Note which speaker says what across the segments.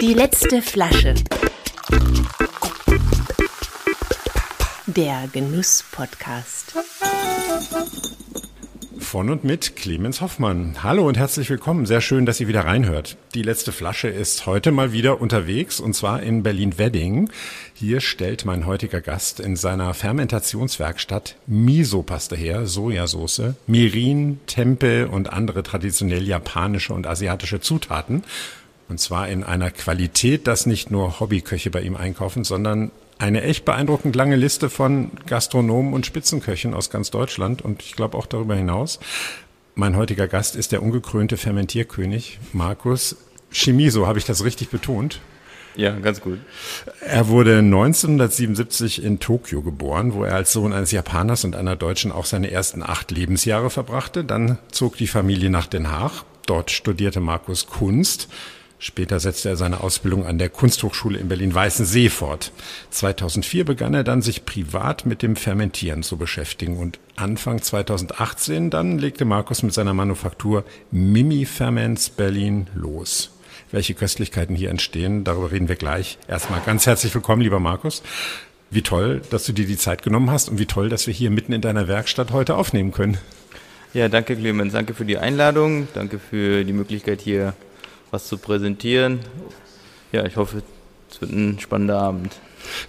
Speaker 1: Die letzte Flasche. Der Genuss-Podcast.
Speaker 2: Von und mit Clemens Hoffmann. Hallo und herzlich willkommen. Sehr schön, dass ihr wieder reinhört. Die letzte Flasche ist heute mal wieder unterwegs und zwar in Berlin-Wedding. Hier stellt mein heutiger Gast in seiner Fermentationswerkstatt Miso-Paste her, Sojasauce, Mirin, Tempe und andere traditionell japanische und asiatische Zutaten. Und zwar in einer Qualität, dass nicht nur Hobbyköche bei ihm einkaufen, sondern eine echt beeindruckend lange Liste von Gastronomen und Spitzenköchen aus ganz Deutschland und ich glaube auch darüber hinaus. Mein heutiger Gast ist der ungekrönte Fermentierkönig Markus Chimiso. Habe ich das richtig betont?
Speaker 3: Ja, ganz gut.
Speaker 2: Er wurde 1977 in Tokio geboren, wo er als Sohn eines Japaners und einer Deutschen auch seine ersten acht Lebensjahre verbrachte. Dann zog die Familie nach Den Haag. Dort studierte Markus Kunst. Später setzte er seine Ausbildung an der Kunsthochschule in Berlin-Weißensee fort. 2004 begann er dann, sich privat mit dem Fermentieren zu beschäftigen und Anfang 2018 dann legte Markus mit seiner Manufaktur Mimi Ferments Berlin los. Welche Köstlichkeiten hier entstehen, darüber reden wir gleich. Erstmal ganz herzlich willkommen, lieber Markus. Wie toll, dass du dir die Zeit genommen hast und wie toll, dass wir hier mitten in deiner Werkstatt heute aufnehmen können.
Speaker 3: Ja, danke Clemens, danke für die Einladung, danke für die Möglichkeit hier was zu präsentieren. Ja, ich hoffe, es wird ein spannender Abend.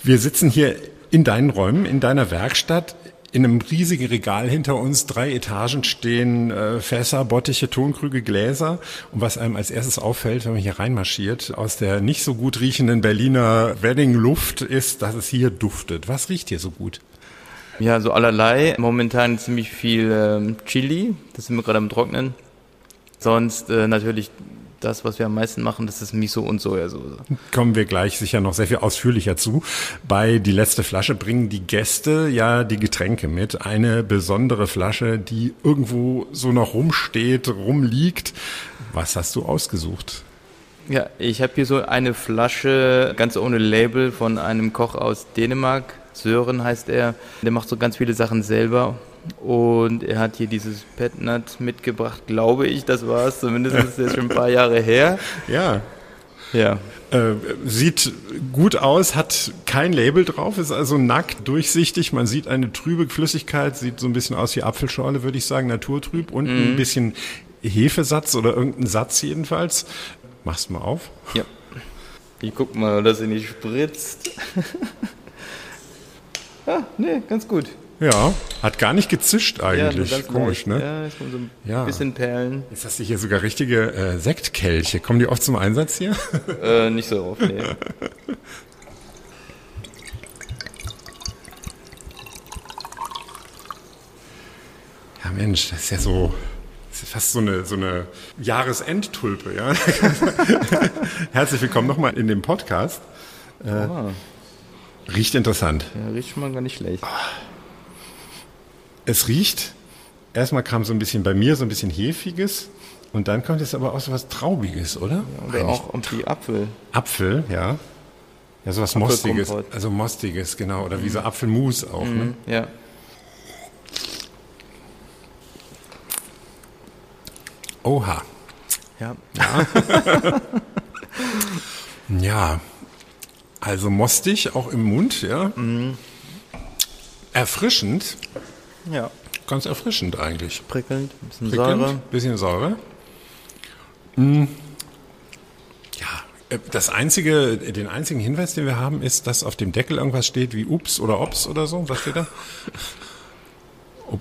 Speaker 2: Wir sitzen hier in deinen Räumen, in deiner Werkstatt. In einem riesigen Regal hinter uns, drei Etagen stehen äh, Fässer, Bottiche, Tonkrüge, Gläser. Und was einem als erstes auffällt, wenn man hier reinmarschiert, aus der nicht so gut riechenden Berliner Wedding-Luft, ist, dass es hier duftet. Was riecht hier so gut?
Speaker 3: Ja, so allerlei. Momentan ziemlich viel ähm, Chili, das sind wir gerade am Trocknen. Sonst äh, natürlich das, was wir am meisten machen, das ist Miso und Sojasauce.
Speaker 2: Kommen wir gleich sicher noch sehr viel ausführlicher zu. Bei Die letzte Flasche bringen die Gäste ja die Getränke mit. Eine besondere Flasche, die irgendwo so noch rumsteht, rumliegt. Was hast du ausgesucht?
Speaker 3: Ja, ich habe hier so eine Flasche ganz ohne Label von einem Koch aus Dänemark. Sören heißt er. Der macht so ganz viele Sachen selber und er hat hier dieses Petnat mitgebracht, glaube ich, das war es. Zumindest ist es schon ein paar Jahre her.
Speaker 2: Ja.
Speaker 3: Ja.
Speaker 2: Äh, sieht gut aus, hat kein Label drauf, ist also nackt, durchsichtig. Man sieht eine trübe Flüssigkeit, sieht so ein bisschen aus wie Apfelschorle, würde ich sagen, naturtrüb. Und mhm. ein bisschen Hefesatz oder irgendein Satz jedenfalls. Machst du mal auf?
Speaker 3: Ja. Ich guck mal, dass sie nicht spritzt. ah, nee, ganz gut.
Speaker 2: Ja, hat gar nicht gezischt eigentlich.
Speaker 3: Ja,
Speaker 2: Komisch,
Speaker 3: leicht. ne? Ja, ist so ein ja. bisschen Perlen.
Speaker 2: Jetzt hast du hier sogar richtige äh, Sektkelche. Kommen die oft zum Einsatz hier?
Speaker 3: Äh, nicht so oft, nee.
Speaker 2: Ja, Mensch, das ist ja so, das ist fast so eine, so eine Jahresendtulpe, ja. Herzlich willkommen nochmal in dem Podcast. Äh, oh. Riecht interessant.
Speaker 3: Ja, riecht schon mal gar nicht schlecht. Oh
Speaker 2: es riecht, erstmal kam so ein bisschen bei mir so ein bisschen Hefiges und dann kommt es aber auch so was Traubiges, oder? Ja,
Speaker 3: oder Eigentlich. auch irgendwie Apfel.
Speaker 2: Apfel, ja. Ja, sowas Mostiges. Also Mostiges, genau. Oder wie so Apfelmus auch, mhm, ne?
Speaker 3: Ja.
Speaker 2: Oha.
Speaker 3: Ja.
Speaker 2: Ja. ja. Also mostig, auch im Mund, ja. Mhm. Erfrischend.
Speaker 3: Ja.
Speaker 2: Ganz erfrischend eigentlich.
Speaker 3: Prickelnd, ein bisschen Prickelnd, Säure.
Speaker 2: bisschen Säure. Mm. Ja, äh, das einzige, den einzigen Hinweis, den wir haben, ist, dass auf dem Deckel irgendwas steht wie Ups oder Ops oder so. Was steht da?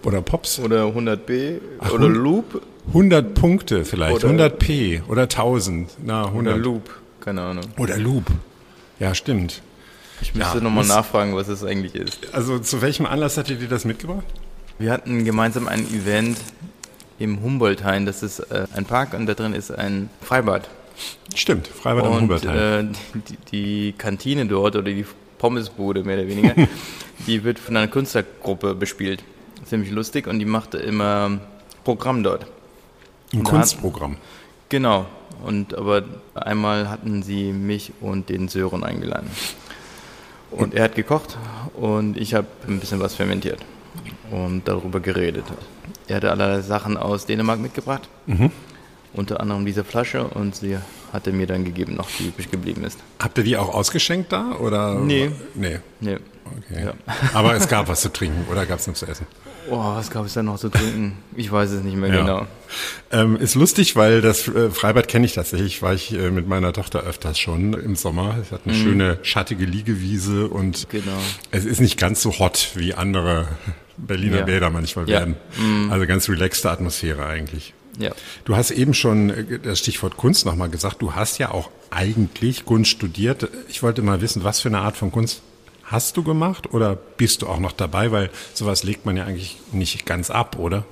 Speaker 2: Oder Pops?
Speaker 3: Oder 100b Ach, oder Loop.
Speaker 2: 100 Punkte vielleicht, oder 100p oder 1000. Na, 100.
Speaker 3: Oder Loop, keine Ahnung.
Speaker 2: Oder Loop. Ja, stimmt.
Speaker 3: Ich müsste ja, nochmal nachfragen, was es eigentlich ist.
Speaker 2: Also zu welchem Anlass hat ihr dir das mitgebracht?
Speaker 3: Wir hatten gemeinsam ein Event im Humboldthain. Das ist äh, ein Park und da drin ist ein Freibad.
Speaker 2: Stimmt, Freibad und, am Humboldthain.
Speaker 3: Äh, die, die, Kantine dort oder die Pommesbude mehr oder weniger, die wird von einer Künstlergruppe bespielt. Ziemlich lustig und die macht immer Programm dort.
Speaker 2: Ein Kunstprogramm. Hat,
Speaker 3: genau. Und aber einmal hatten sie mich und den Sören eingeladen. Und er hat gekocht und ich habe ein bisschen was fermentiert und darüber geredet. Er hatte allerlei Sachen aus Dänemark mitgebracht. Mhm. unter anderem diese Flasche und sie hatte mir dann gegeben, noch die übrig geblieben ist.
Speaker 2: Habt ihr die auch ausgeschenkt da? Oder?
Speaker 3: Nee.
Speaker 2: Nee.
Speaker 3: Nee.
Speaker 2: Okay.
Speaker 3: Ja.
Speaker 2: Aber es gab was zu trinken oder gab es noch zu essen?
Speaker 3: Oh, was gab es da noch zu trinken? Ich weiß es nicht mehr
Speaker 2: Ja.
Speaker 3: genau.
Speaker 2: Ähm, ist lustig, weil das äh, Freibad kenne ich tatsächlich, war ich äh, mit meiner Tochter öfters schon im Sommer. Es hat eine schöne schattige Liegewiese und
Speaker 3: Mhm. Genau.
Speaker 2: es ist nicht ganz so hot wie andere Berliner
Speaker 3: Ja.
Speaker 2: Bäder manchmal
Speaker 3: Ja.
Speaker 2: werden. Also ganz relaxte Atmosphäre eigentlich.
Speaker 3: Ja.
Speaker 2: Du hast eben schon äh, das Stichwort Kunst nochmal gesagt. Du hast ja auch eigentlich Kunst studiert. Ich wollte mal wissen, was für eine Art von Kunst hast du gemacht oder bist du auch noch dabei? Weil sowas legt man ja eigentlich nicht ganz ab, oder?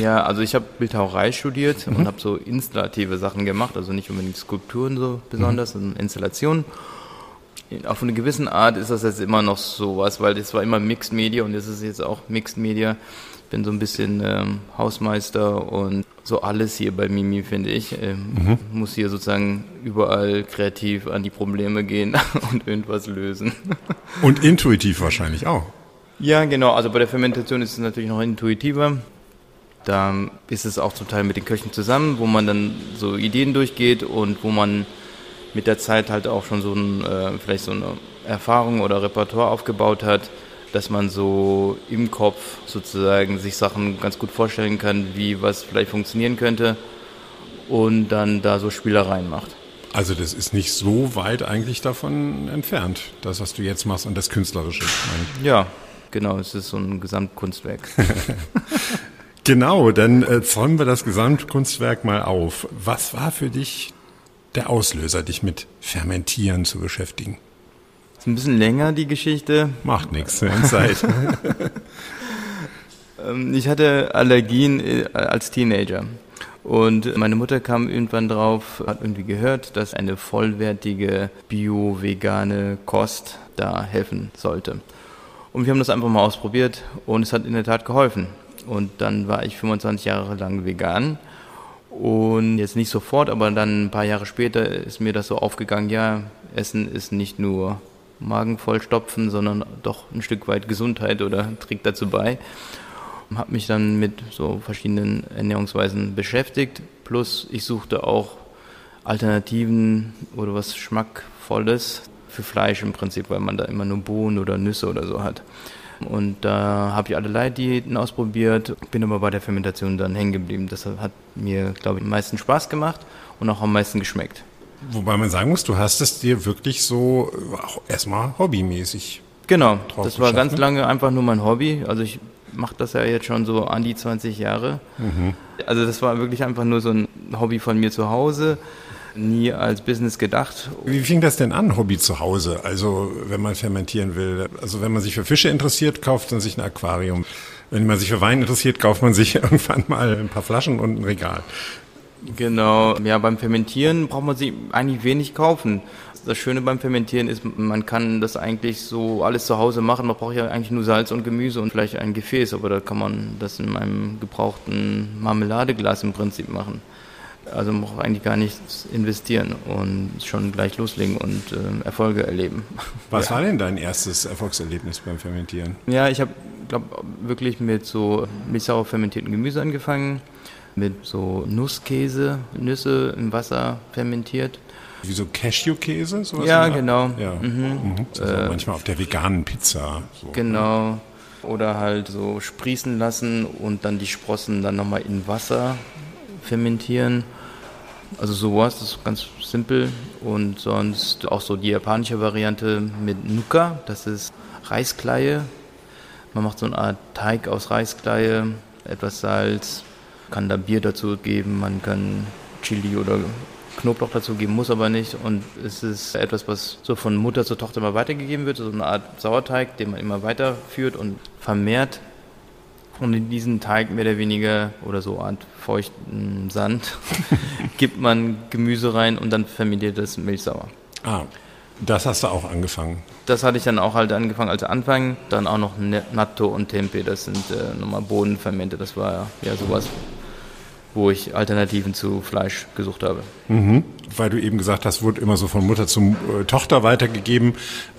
Speaker 3: Ja, also ich habe Bildhauerei studiert
Speaker 2: Mhm.
Speaker 3: und habe so installative Sachen gemacht, also nicht unbedingt Skulpturen so besonders,
Speaker 2: Mhm.
Speaker 3: sondern Installationen. Auf eine gewisse Art ist das jetzt immer noch sowas, weil das war immer Mixed Media und das ist jetzt auch Mixed Media. Ich bin so ein bisschen ähm, Hausmeister und so alles hier bei Mimi, finde ich. Ähm,
Speaker 2: Mhm.
Speaker 3: Muss hier sozusagen überall kreativ an die Probleme gehen und irgendwas lösen.
Speaker 2: Und intuitiv wahrscheinlich auch.
Speaker 3: Ja, genau. Also bei der Fermentation ist es natürlich noch intuitiver. Da ist es auch zum Teil mit den Köchen zusammen, wo man dann so Ideen durchgeht und wo man mit der Zeit halt auch schon so ein, äh, vielleicht so eine Erfahrung oder Repertoire aufgebaut hat, dass man so im Kopf sozusagen sich Sachen ganz gut vorstellen kann, wie was vielleicht funktionieren könnte und dann da so Spielereien macht.
Speaker 2: Also das ist nicht so weit eigentlich davon entfernt, das, was du jetzt machst und das Künstlerische.
Speaker 3: Ja, genau. Es ist so ein Gesamtkunstwerk.
Speaker 2: Genau, dann äh, zäumen wir das Gesamtkunstwerk mal auf. Was war für dich der Auslöser, dich mit Fermentieren zu beschäftigen?
Speaker 3: Ist ein bisschen länger die Geschichte.
Speaker 2: Macht nichts, wir haben Zeit.
Speaker 3: Ähm, Ich hatte Allergien äh, als Teenager. Und meine Mutter kam irgendwann drauf, hat irgendwie gehört, dass eine vollwertige bio-vegane Kost da helfen sollte. Und wir haben das einfach mal ausprobiert und es hat in der Tat geholfen. Und dann war ich 25 Jahre lang vegan. Und jetzt nicht sofort, aber dann ein paar Jahre später ist mir das so aufgegangen, ja, Essen ist nicht nur Magen vollstopfen, sondern doch ein Stück weit Gesundheit oder trägt dazu bei habe mich dann mit so verschiedenen Ernährungsweisen beschäftigt. Plus ich suchte auch Alternativen oder was Schmackvolles für Fleisch im Prinzip, weil man da immer nur Bohnen oder Nüsse oder so hat. Und da habe ich allerlei Diäten ausprobiert, bin aber bei der Fermentation dann hängen geblieben. Das hat mir, glaube ich, am meisten Spaß gemacht und auch am meisten geschmeckt.
Speaker 2: Wobei man sagen muss, du hast es dir wirklich so äh, erstmal hobbymäßig.
Speaker 3: Genau, das war ganz lange einfach nur mein Hobby. Also ich mache das ja jetzt schon so an die 20 Jahre. Also das war wirklich einfach nur so ein Hobby von mir zu Hause, nie als Business gedacht.
Speaker 2: Wie fing das denn an, Hobby zu Hause? Also wenn man fermentieren will. Also wenn man sich für Fische interessiert, kauft man sich ein Aquarium. Wenn man sich für Wein interessiert, kauft man sich irgendwann mal ein paar Flaschen und ein Regal.
Speaker 3: Genau, ja, beim Fermentieren braucht man sich eigentlich wenig kaufen. Das Schöne beim Fermentieren ist, man kann das eigentlich so alles zu Hause machen. Man braucht ja eigentlich nur Salz und Gemüse und vielleicht ein Gefäß, aber da kann man das in einem gebrauchten Marmeladeglas im Prinzip machen. Also man braucht eigentlich gar nichts investieren und schon gleich loslegen und äh, Erfolge erleben.
Speaker 2: Was war denn dein erstes Erfolgserlebnis beim Fermentieren?
Speaker 3: Ja, ich habe, glaube wirklich mit so milchsauer fermentierten Gemüse angefangen, mit so Nusskäse, Nüsse im Wasser fermentiert.
Speaker 2: Wie so Cashewkäse? sowas
Speaker 3: Ja, genau.
Speaker 2: Ja. Mhm. So, so manchmal auf der veganen Pizza. So.
Speaker 3: Genau. Oder halt so sprießen lassen und dann die Sprossen dann nochmal in Wasser fermentieren. Also sowas, das ist ganz simpel. Und sonst auch so die japanische Variante mit Nuka, das ist Reiskleie. Man macht so eine Art Teig aus Reiskleie, etwas Salz, kann da Bier dazu geben, man kann Chili oder Knoblauch dazu geben, muss aber nicht. Und es ist etwas, was so von Mutter zur Tochter immer weitergegeben wird, so eine Art Sauerteig, den man immer weiterführt und vermehrt. Und in diesen Teig mehr oder weniger oder so Art feuchten Sand gibt man Gemüse rein und dann fermentiert das milchsauer.
Speaker 2: Ah, das hast du auch angefangen.
Speaker 3: Das hatte ich dann auch halt angefangen als Anfang. Dann auch noch Natto und Tempe, das sind äh, nochmal Bohnenfermente. Das war ja sowas wo ich Alternativen zu Fleisch gesucht habe.
Speaker 2: Mhm. Weil du eben gesagt hast, wurde immer so von Mutter zu äh, Tochter weitergegeben.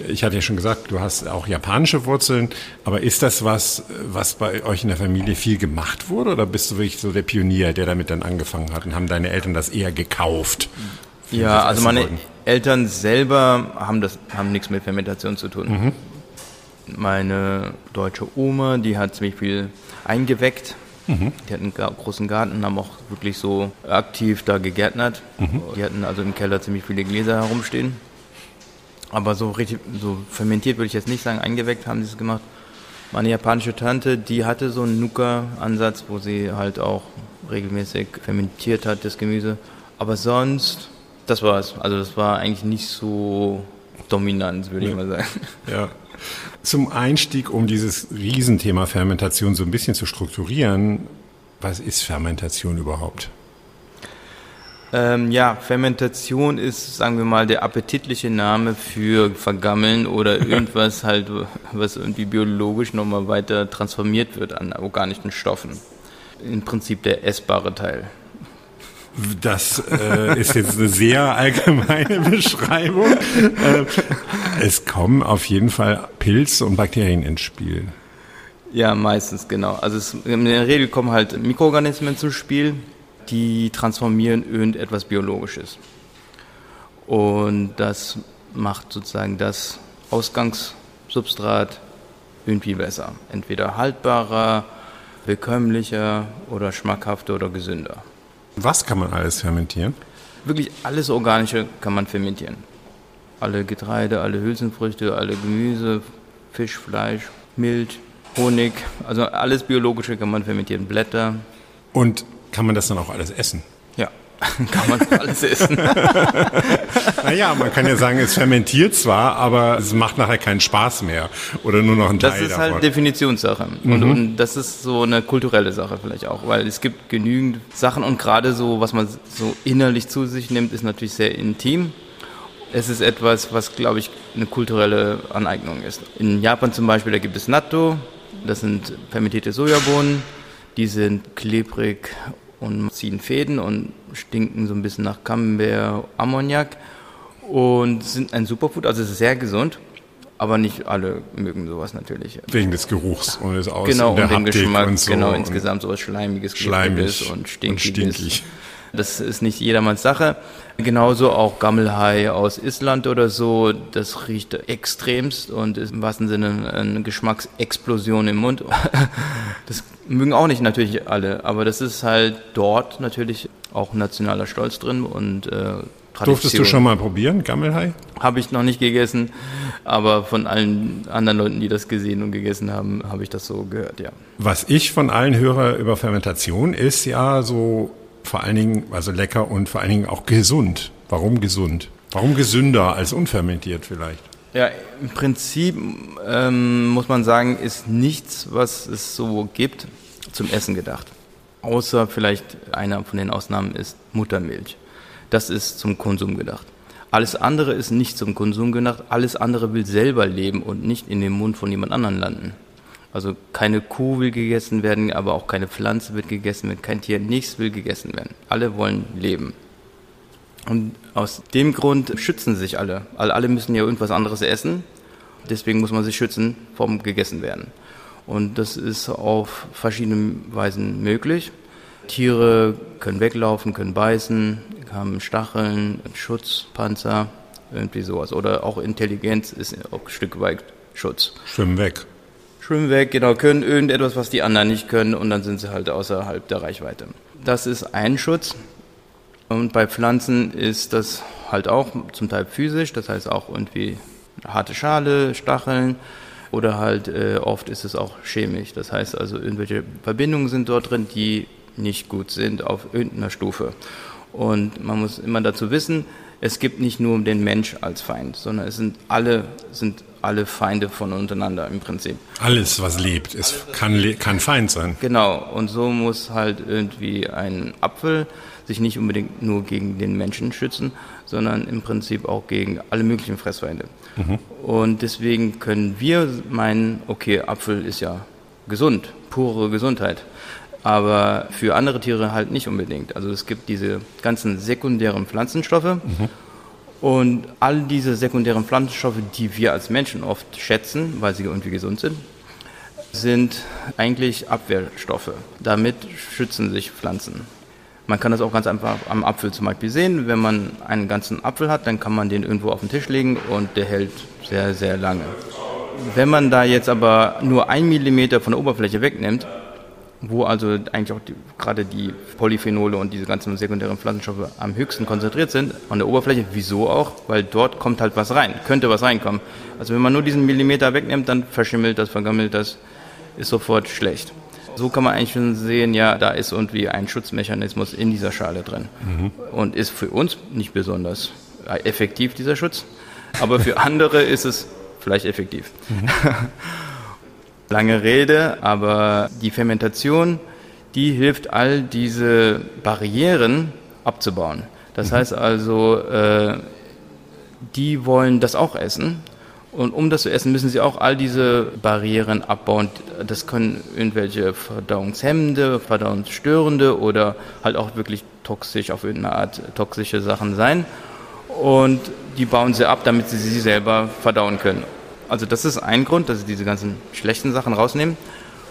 Speaker 2: Ich hatte ja schon gesagt, du hast auch japanische Wurzeln. Aber ist das was, was bei euch in der Familie viel gemacht wurde? Oder bist du wirklich so der Pionier, der damit dann angefangen hat? Und haben deine Eltern das eher gekauft?
Speaker 3: Ja, also meine wollten? Eltern selber haben das, haben nichts mit Fermentation zu tun. Mhm. Meine deutsche Oma, die hat ziemlich viel eingeweckt Mhm. Die hatten einen großen Garten, haben auch wirklich so aktiv da gegärtnert. Mhm. Die hatten also im Keller ziemlich viele Gläser herumstehen. Aber so richtig, so fermentiert würde ich jetzt nicht sagen, eingeweckt haben sie es gemacht. Meine japanische Tante, die hatte so einen Nuka-Ansatz, wo sie halt auch regelmäßig fermentiert hat, das Gemüse. Aber sonst, das war es. Also das war eigentlich nicht so dominant, würde ja. ich mal sagen.
Speaker 2: Ja. Zum Einstieg, um dieses Riesenthema Fermentation so ein bisschen zu strukturieren, was ist Fermentation überhaupt?
Speaker 3: Ähm, ja, Fermentation ist, sagen wir mal, der appetitliche Name für Vergammeln oder irgendwas halt, was irgendwie biologisch nochmal weiter transformiert wird an organischen Stoffen. Im Prinzip der essbare Teil.
Speaker 2: Das äh, ist jetzt eine sehr allgemeine Beschreibung. Äh, es kommen auf jeden Fall Pilze und Bakterien ins Spiel.
Speaker 3: Ja, meistens, genau. Also es, in der Regel kommen halt Mikroorganismen zum Spiel, die transformieren irgendetwas Biologisches. Und das macht sozusagen das Ausgangssubstrat irgendwie besser. Entweder haltbarer, bekömmlicher oder schmackhafter oder gesünder.
Speaker 2: Was kann man alles fermentieren?
Speaker 3: Wirklich alles Organische kann man fermentieren. Alle Getreide, alle Hülsenfrüchte, alle Gemüse, Fisch, Fleisch, Milch, Honig, also alles Biologische kann man fermentieren, Blätter.
Speaker 2: Und kann man das dann auch alles essen?
Speaker 3: kann man alles essen.
Speaker 2: naja, man kann ja sagen, es fermentiert zwar, aber es macht nachher keinen Spaß mehr oder nur noch ein Teil
Speaker 3: Das ist halt davon. halt Definitionssache mhm. und, und, das ist so eine kulturelle Sache vielleicht auch, weil es gibt genügend Sachen und gerade so, was man so innerlich zu sich nimmt, ist natürlich sehr intim. Es ist etwas, was, glaube ich, eine kulturelle Aneignung ist. In Japan zum Beispiel, da gibt es Natto, das sind fermentierte Sojabohnen, die sind klebrig und ziehen Fäden und stinken so ein bisschen nach Camembert, Ammoniak und sind ein Superfood, also es ist sehr gesund. Aber nicht alle mögen sowas natürlich.
Speaker 2: Wegen des Geruchs und des
Speaker 3: Aus genau, und, der und dem Geschmack, und so genau, insgesamt sowas Schleimiges,
Speaker 2: Schleimig
Speaker 3: und Stinkiges. Und stinkig. Das ist nicht jedermanns Sache. Genauso auch Gammelhai aus Island oder so, das riecht extremst und ist im wahrsten Sinne eine Geschmacksexplosion im Mund. Das mögen auch nicht natürlich alle, aber das ist halt dort natürlich auch nationaler Stolz drin und äh,
Speaker 2: Durftest du schon mal probieren, Gammelhai?
Speaker 3: Habe ich noch nicht gegessen, aber von allen anderen Leuten, die das gesehen und gegessen haben, habe ich das so gehört, ja.
Speaker 2: Was ich von allen höre über Fermentation ist ja so vor allen Dingen, also lecker und vor allen Dingen auch gesund. Warum gesund? Warum gesünder als unfermentiert vielleicht?
Speaker 3: Ja, im Prinzip ähm, muss man sagen, ist nichts, was es so gibt, zum Essen gedacht. Außer vielleicht einer von den Ausnahmen ist Muttermilch. Das ist zum Konsum gedacht. Alles andere ist nicht zum Konsum gedacht. Alles andere will selber leben und nicht in den Mund von jemand anderem landen. Also keine Kuh will gegessen werden, aber auch keine Pflanze wird gegessen werden, kein Tier, nichts will gegessen werden. Alle wollen leben. Und aus dem Grund schützen sich alle. Alle müssen ja irgendwas anderes essen. Deswegen muss man sich schützen vom gegessen werden. Und das ist auf verschiedene Weisen möglich. Tiere können weglaufen, können beißen, haben Stacheln, Schutzpanzer, irgendwie sowas. Oder auch Intelligenz ist auch ein Stück weit Schutz.
Speaker 2: Schwimmen weg.
Speaker 3: Schwimmen weg, genau, können irgendetwas, was die anderen nicht können und dann sind sie halt außerhalb der Reichweite. Das ist ein Schutz. Und bei Pflanzen ist das halt auch zum Teil physisch, das heißt auch irgendwie harte Schale, Stacheln oder halt äh, oft ist es auch chemisch. Das heißt also, irgendwelche Verbindungen sind dort drin, die nicht gut sind auf irgendeiner Stufe. Und man muss immer dazu wissen, es gibt nicht nur den Mensch als Feind, sondern es sind alle, sind alle Feinde von untereinander im Prinzip.
Speaker 2: Alles, was lebt, ist, kann, kann Feind sein.
Speaker 3: Genau, und so muss halt irgendwie ein Apfel sich nicht unbedingt nur gegen den Menschen schützen, sondern im Prinzip auch gegen alle möglichen Fressfeinde. Mhm. Und deswegen können wir meinen, okay, Apfel ist ja gesund, pure Gesundheit. Aber für andere Tiere halt nicht unbedingt. Also es gibt diese ganzen sekundären Pflanzenstoffe und all diese sekundären Pflanzenstoffe, die wir als Menschen oft schätzen, weil sie irgendwie gesund sind, sind eigentlich Abwehrstoffe. Damit schützen sich Pflanzen. Man kann das auch ganz einfach am Apfel zum Beispiel sehen. Wenn man einen ganzen Apfel hat, dann kann man den irgendwo auf den Tisch legen und der hält sehr, sehr lange. Wenn man da jetzt aber nur ein Millimeter von der Oberfläche wegnimmt, wo also eigentlich auch die, gerade die Polyphenole und diese ganzen sekundären Pflanzenstoffe am höchsten konzentriert sind, an der Oberfläche, wieso auch? Weil dort kommt halt was rein, könnte was reinkommen. Also wenn man nur diesen Millimeter wegnimmt, dann verschimmelt das, vergammelt das, ist sofort schlecht. So kann man eigentlich schon sehen, ja, da ist irgendwie ein Schutzmechanismus in dieser Schale drin. Mhm. Und ist für uns nicht besonders effektiv, dieser Schutz. Aber für andere ist es vielleicht effektiv. Mhm. Lange Rede, aber die Fermentation, die hilft all diese Barrieren abzubauen. Das mhm. heißt also, äh, die wollen das auch essen. Und um das zu essen, müssen sie auch all diese Barrieren abbauen. Das können irgendwelche verdauungshemmende, verdauungsstörende oder halt auch wirklich toxisch auf irgendeine Art toxische Sachen sein. Und die bauen sie ab, damit sie sie selber verdauen können. Also das ist ein Grund, dass sie diese ganzen schlechten Sachen rausnehmen.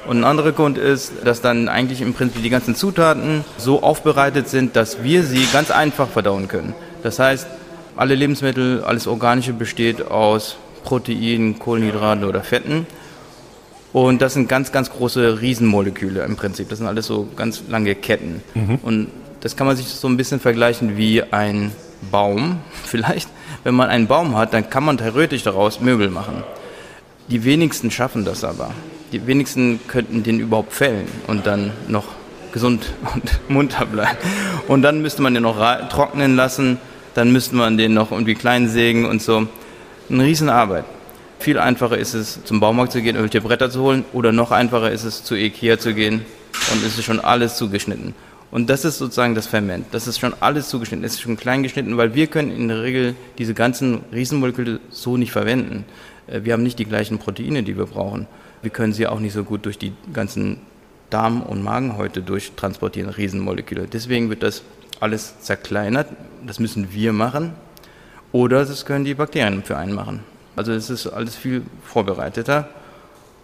Speaker 3: Und ein anderer Grund ist, dass dann eigentlich im Prinzip die ganzen Zutaten so aufbereitet sind, dass wir sie ganz einfach verdauen können. Das heißt, alle Lebensmittel, alles Organische besteht aus Proteinen, Kohlenhydraten oder Fetten. Und das sind ganz, ganz große Riesenmoleküle im Prinzip. Das sind alles so ganz lange Ketten. Mhm. Und das kann man sich so ein bisschen vergleichen wie ein Baum vielleicht. Wenn man einen Baum hat, dann kann man theoretisch daraus Möbel machen. Die wenigsten schaffen das aber. Die wenigsten könnten den überhaupt fällen und dann noch gesund und munter bleiben. Und dann müsste man den noch trocknen lassen, dann müsste man den noch irgendwie klein sägen und so. Eine Riesenarbeit. Viel einfacher ist es, zum Baumarkt zu gehen, irgendwelche Bretter zu holen oder noch einfacher ist es, zu Ikea zu gehen und es ist schon alles zugeschnitten. Und das ist sozusagen das Ferment. Das ist schon alles zugeschnitten, es ist schon klein geschnitten, weil wir können in der Regel diese ganzen Riesenmoleküle so nicht verwenden. Äh, wir haben nicht die gleichen Proteine, die wir brauchen. Wir können sie auch nicht so gut durch die ganzen Darm- und Magenhäute durchtransportieren, Riesenmoleküle. Deswegen wird das alles zerkleinert. Das müssen wir machen. Oder das können die Bakterien für einen machen. Also es ist alles viel vorbereiteter.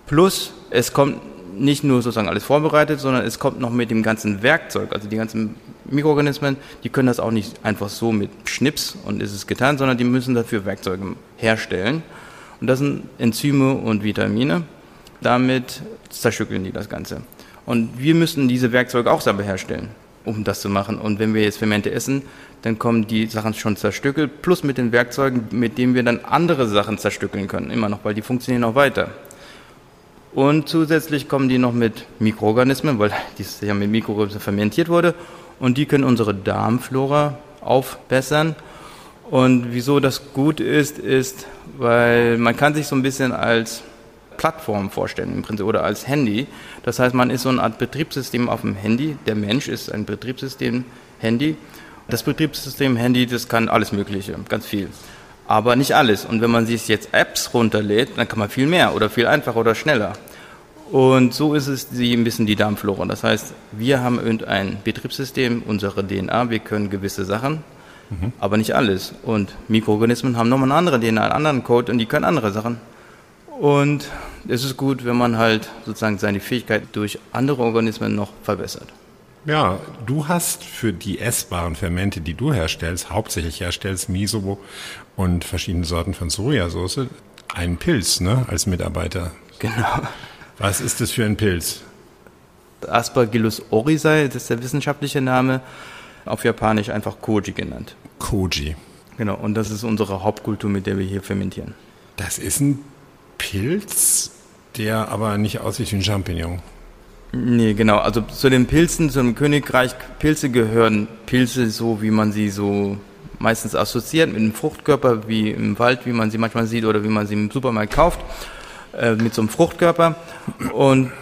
Speaker 3: Plus, es kommt nicht nur sozusagen alles vorbereitet, sondern es kommt noch mit dem ganzen Werkzeug, also die ganzen Mikroorganismen, die können das auch nicht einfach so mit Schnips und ist es getan, sondern die müssen dafür Werkzeuge herstellen. Und das sind Enzyme und Vitamine. Damit zerstückeln die das Ganze. Und wir müssen diese Werkzeuge auch selber herstellen, um das zu machen. Und wenn wir jetzt Fermente essen, dann kommen die Sachen schon zerstückelt, plus mit den Werkzeugen, mit denen wir dann andere Sachen zerstückeln können, immer noch, weil die funktionieren auch weiter. Und zusätzlich kommen die noch mit Mikroorganismen, weil dies ja mit Mikroorganismen fermentiert wurde. Und die können unsere Darmflora aufbessern. Und wieso das gut ist, ist, weil man kann sich so ein bisschen als Plattform vorstellen im Prinzip oder als Handy. Das heißt, man ist so eine Art Betriebssystem auf dem Handy. Der Mensch ist ein Betriebssystem Handy. Das Betriebssystem Handy, das kann alles Mögliche, ganz viel aber nicht alles. Und wenn man sich jetzt Apps runterlädt, dann kann man viel mehr oder viel einfacher oder schneller. Und so ist es die, ein bisschen die Darmflora. Das heißt, wir haben irgendein Betriebssystem, unsere DNA, wir können gewisse Sachen, mhm. aber nicht alles. Und Mikroorganismen haben nochmal eine andere DNA, einen anderen Code und die können andere Sachen. Und es ist gut, wenn man halt sozusagen seine Fähigkeit durch andere Organismen noch verbessert.
Speaker 2: Ja, du hast für die essbaren Fermente, die du herstellst, hauptsächlich herstellst, Miso und verschiedene Sorten von Sojasauce, einen Pilz, ne, als Mitarbeiter.
Speaker 3: Genau.
Speaker 2: Was ist das für ein Pilz?
Speaker 3: Aspergillus oryzae, das ist der wissenschaftliche Name, auf Japanisch einfach Koji genannt.
Speaker 2: Koji.
Speaker 3: Genau, und das ist unsere Hauptkultur, mit der wir hier fermentieren.
Speaker 2: Das ist ein Pilz, der aber nicht aussieht wie ein Champignon.
Speaker 3: Nee, genau. Also zu den Pilzen, zu dem Königreich Pilze gehören Pilze so, wie man sie so meistens assoziiert, mit einem Fruchtkörper, wie im Wald, wie man sie manchmal sieht oder wie man sie im Supermarkt kauft, äh, mit so einem Fruchtkörper. Und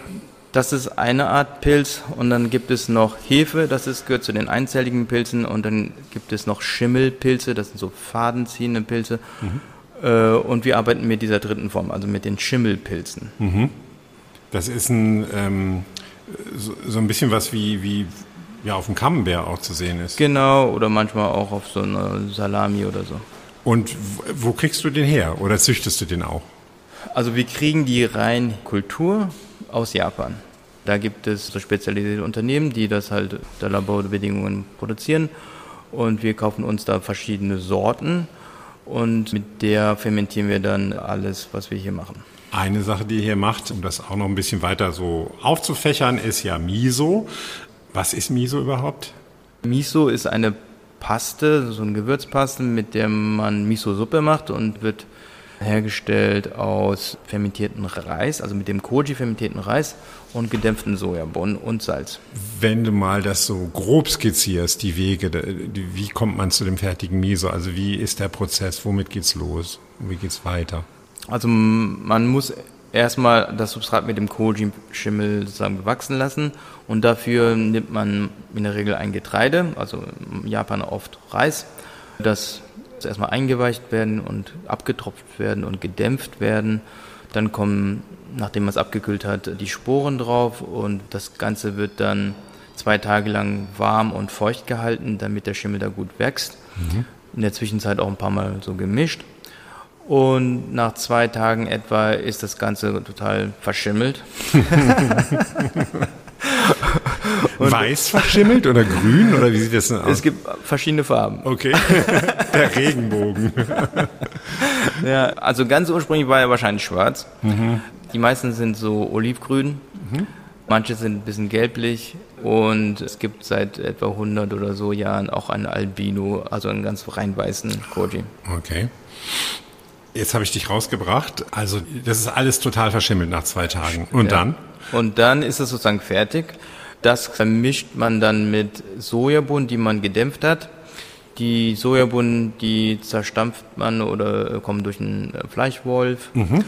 Speaker 3: das ist eine Art Pilz. Und dann gibt es noch Hefe, das ist, gehört zu den einzelligen Pilzen. Und dann gibt es noch Schimmelpilze, das sind so fadenziehende Pilze. Mhm. Äh, und wir arbeiten mit dieser dritten Form, also mit den Schimmelpilzen.
Speaker 2: Mhm. Das ist ein ähm, so, so ein bisschen was wie, wie ja, auf dem Camembert auch zu sehen ist.
Speaker 3: Genau, oder manchmal auch auf so einer Salami oder so.
Speaker 2: Und wo kriegst du den her oder züchtest du den auch?
Speaker 3: Also wir kriegen die rein Kultur aus Japan. Da gibt es so spezialisierte Unternehmen, die das halt der Laborbedingungen produzieren. Und wir kaufen uns da verschiedene Sorten und mit der fermentieren wir dann alles, was wir hier machen.
Speaker 2: Eine Sache, die ihr hier macht, um das auch noch ein bisschen weiter so aufzufächern, ist ja Miso. Was ist Miso überhaupt?
Speaker 3: Miso ist eine Paste, so eine Gewürzpaste, mit der man Miso-Suppe macht und wird hergestellt aus fermentierten Reis, also mit dem Koji fermentierten Reis und gedämpften Sojabohnen und Salz.
Speaker 2: Wenn du mal das so grob skizzierst, die Wege, wie kommt man zu dem fertigen Miso? Also wie ist der Prozess? Womit geht's los? Wie geht's weiter?
Speaker 3: Also man muss erstmal das Substrat mit dem Koji-Schimmel sozusagen bewachsen lassen und dafür nimmt man in der Regel ein Getreide, also in Japan oft Reis, das erstmal eingeweicht werden und abgetropft werden und gedämpft werden. Dann kommen, nachdem man es abgekühlt hat, die Sporen drauf und das Ganze wird dann zwei Tage lang warm und feucht gehalten, damit der Schimmel da gut wächst. Mhm. In der Zwischenzeit auch ein paar Mal so gemischt. Und nach zwei Tagen etwa ist das Ganze total verschimmelt.
Speaker 2: Weiß verschimmelt oder grün oder wie sieht das denn aus?
Speaker 3: Es gibt verschiedene Farben.
Speaker 2: Okay. Der Regenbogen.
Speaker 3: ja, also ganz ursprünglich war er wahrscheinlich schwarz. Mhm. Die meisten sind so olivgrün. Mhm. Manche sind ein bisschen gelblich und es gibt seit etwa 100 oder so Jahren auch einen Albino, also einen ganz rein weißen Koji.
Speaker 2: Okay. Jetzt habe ich dich rausgebracht. Also das ist alles total verschimmelt nach zwei Tagen. Und ja. dann?
Speaker 3: Und dann ist es sozusagen fertig. Das vermischt man dann mit Sojabohnen, die man gedämpft hat. Die Sojabohnen, die zerstampft man oder kommen durch einen Fleischwolf. Mhm.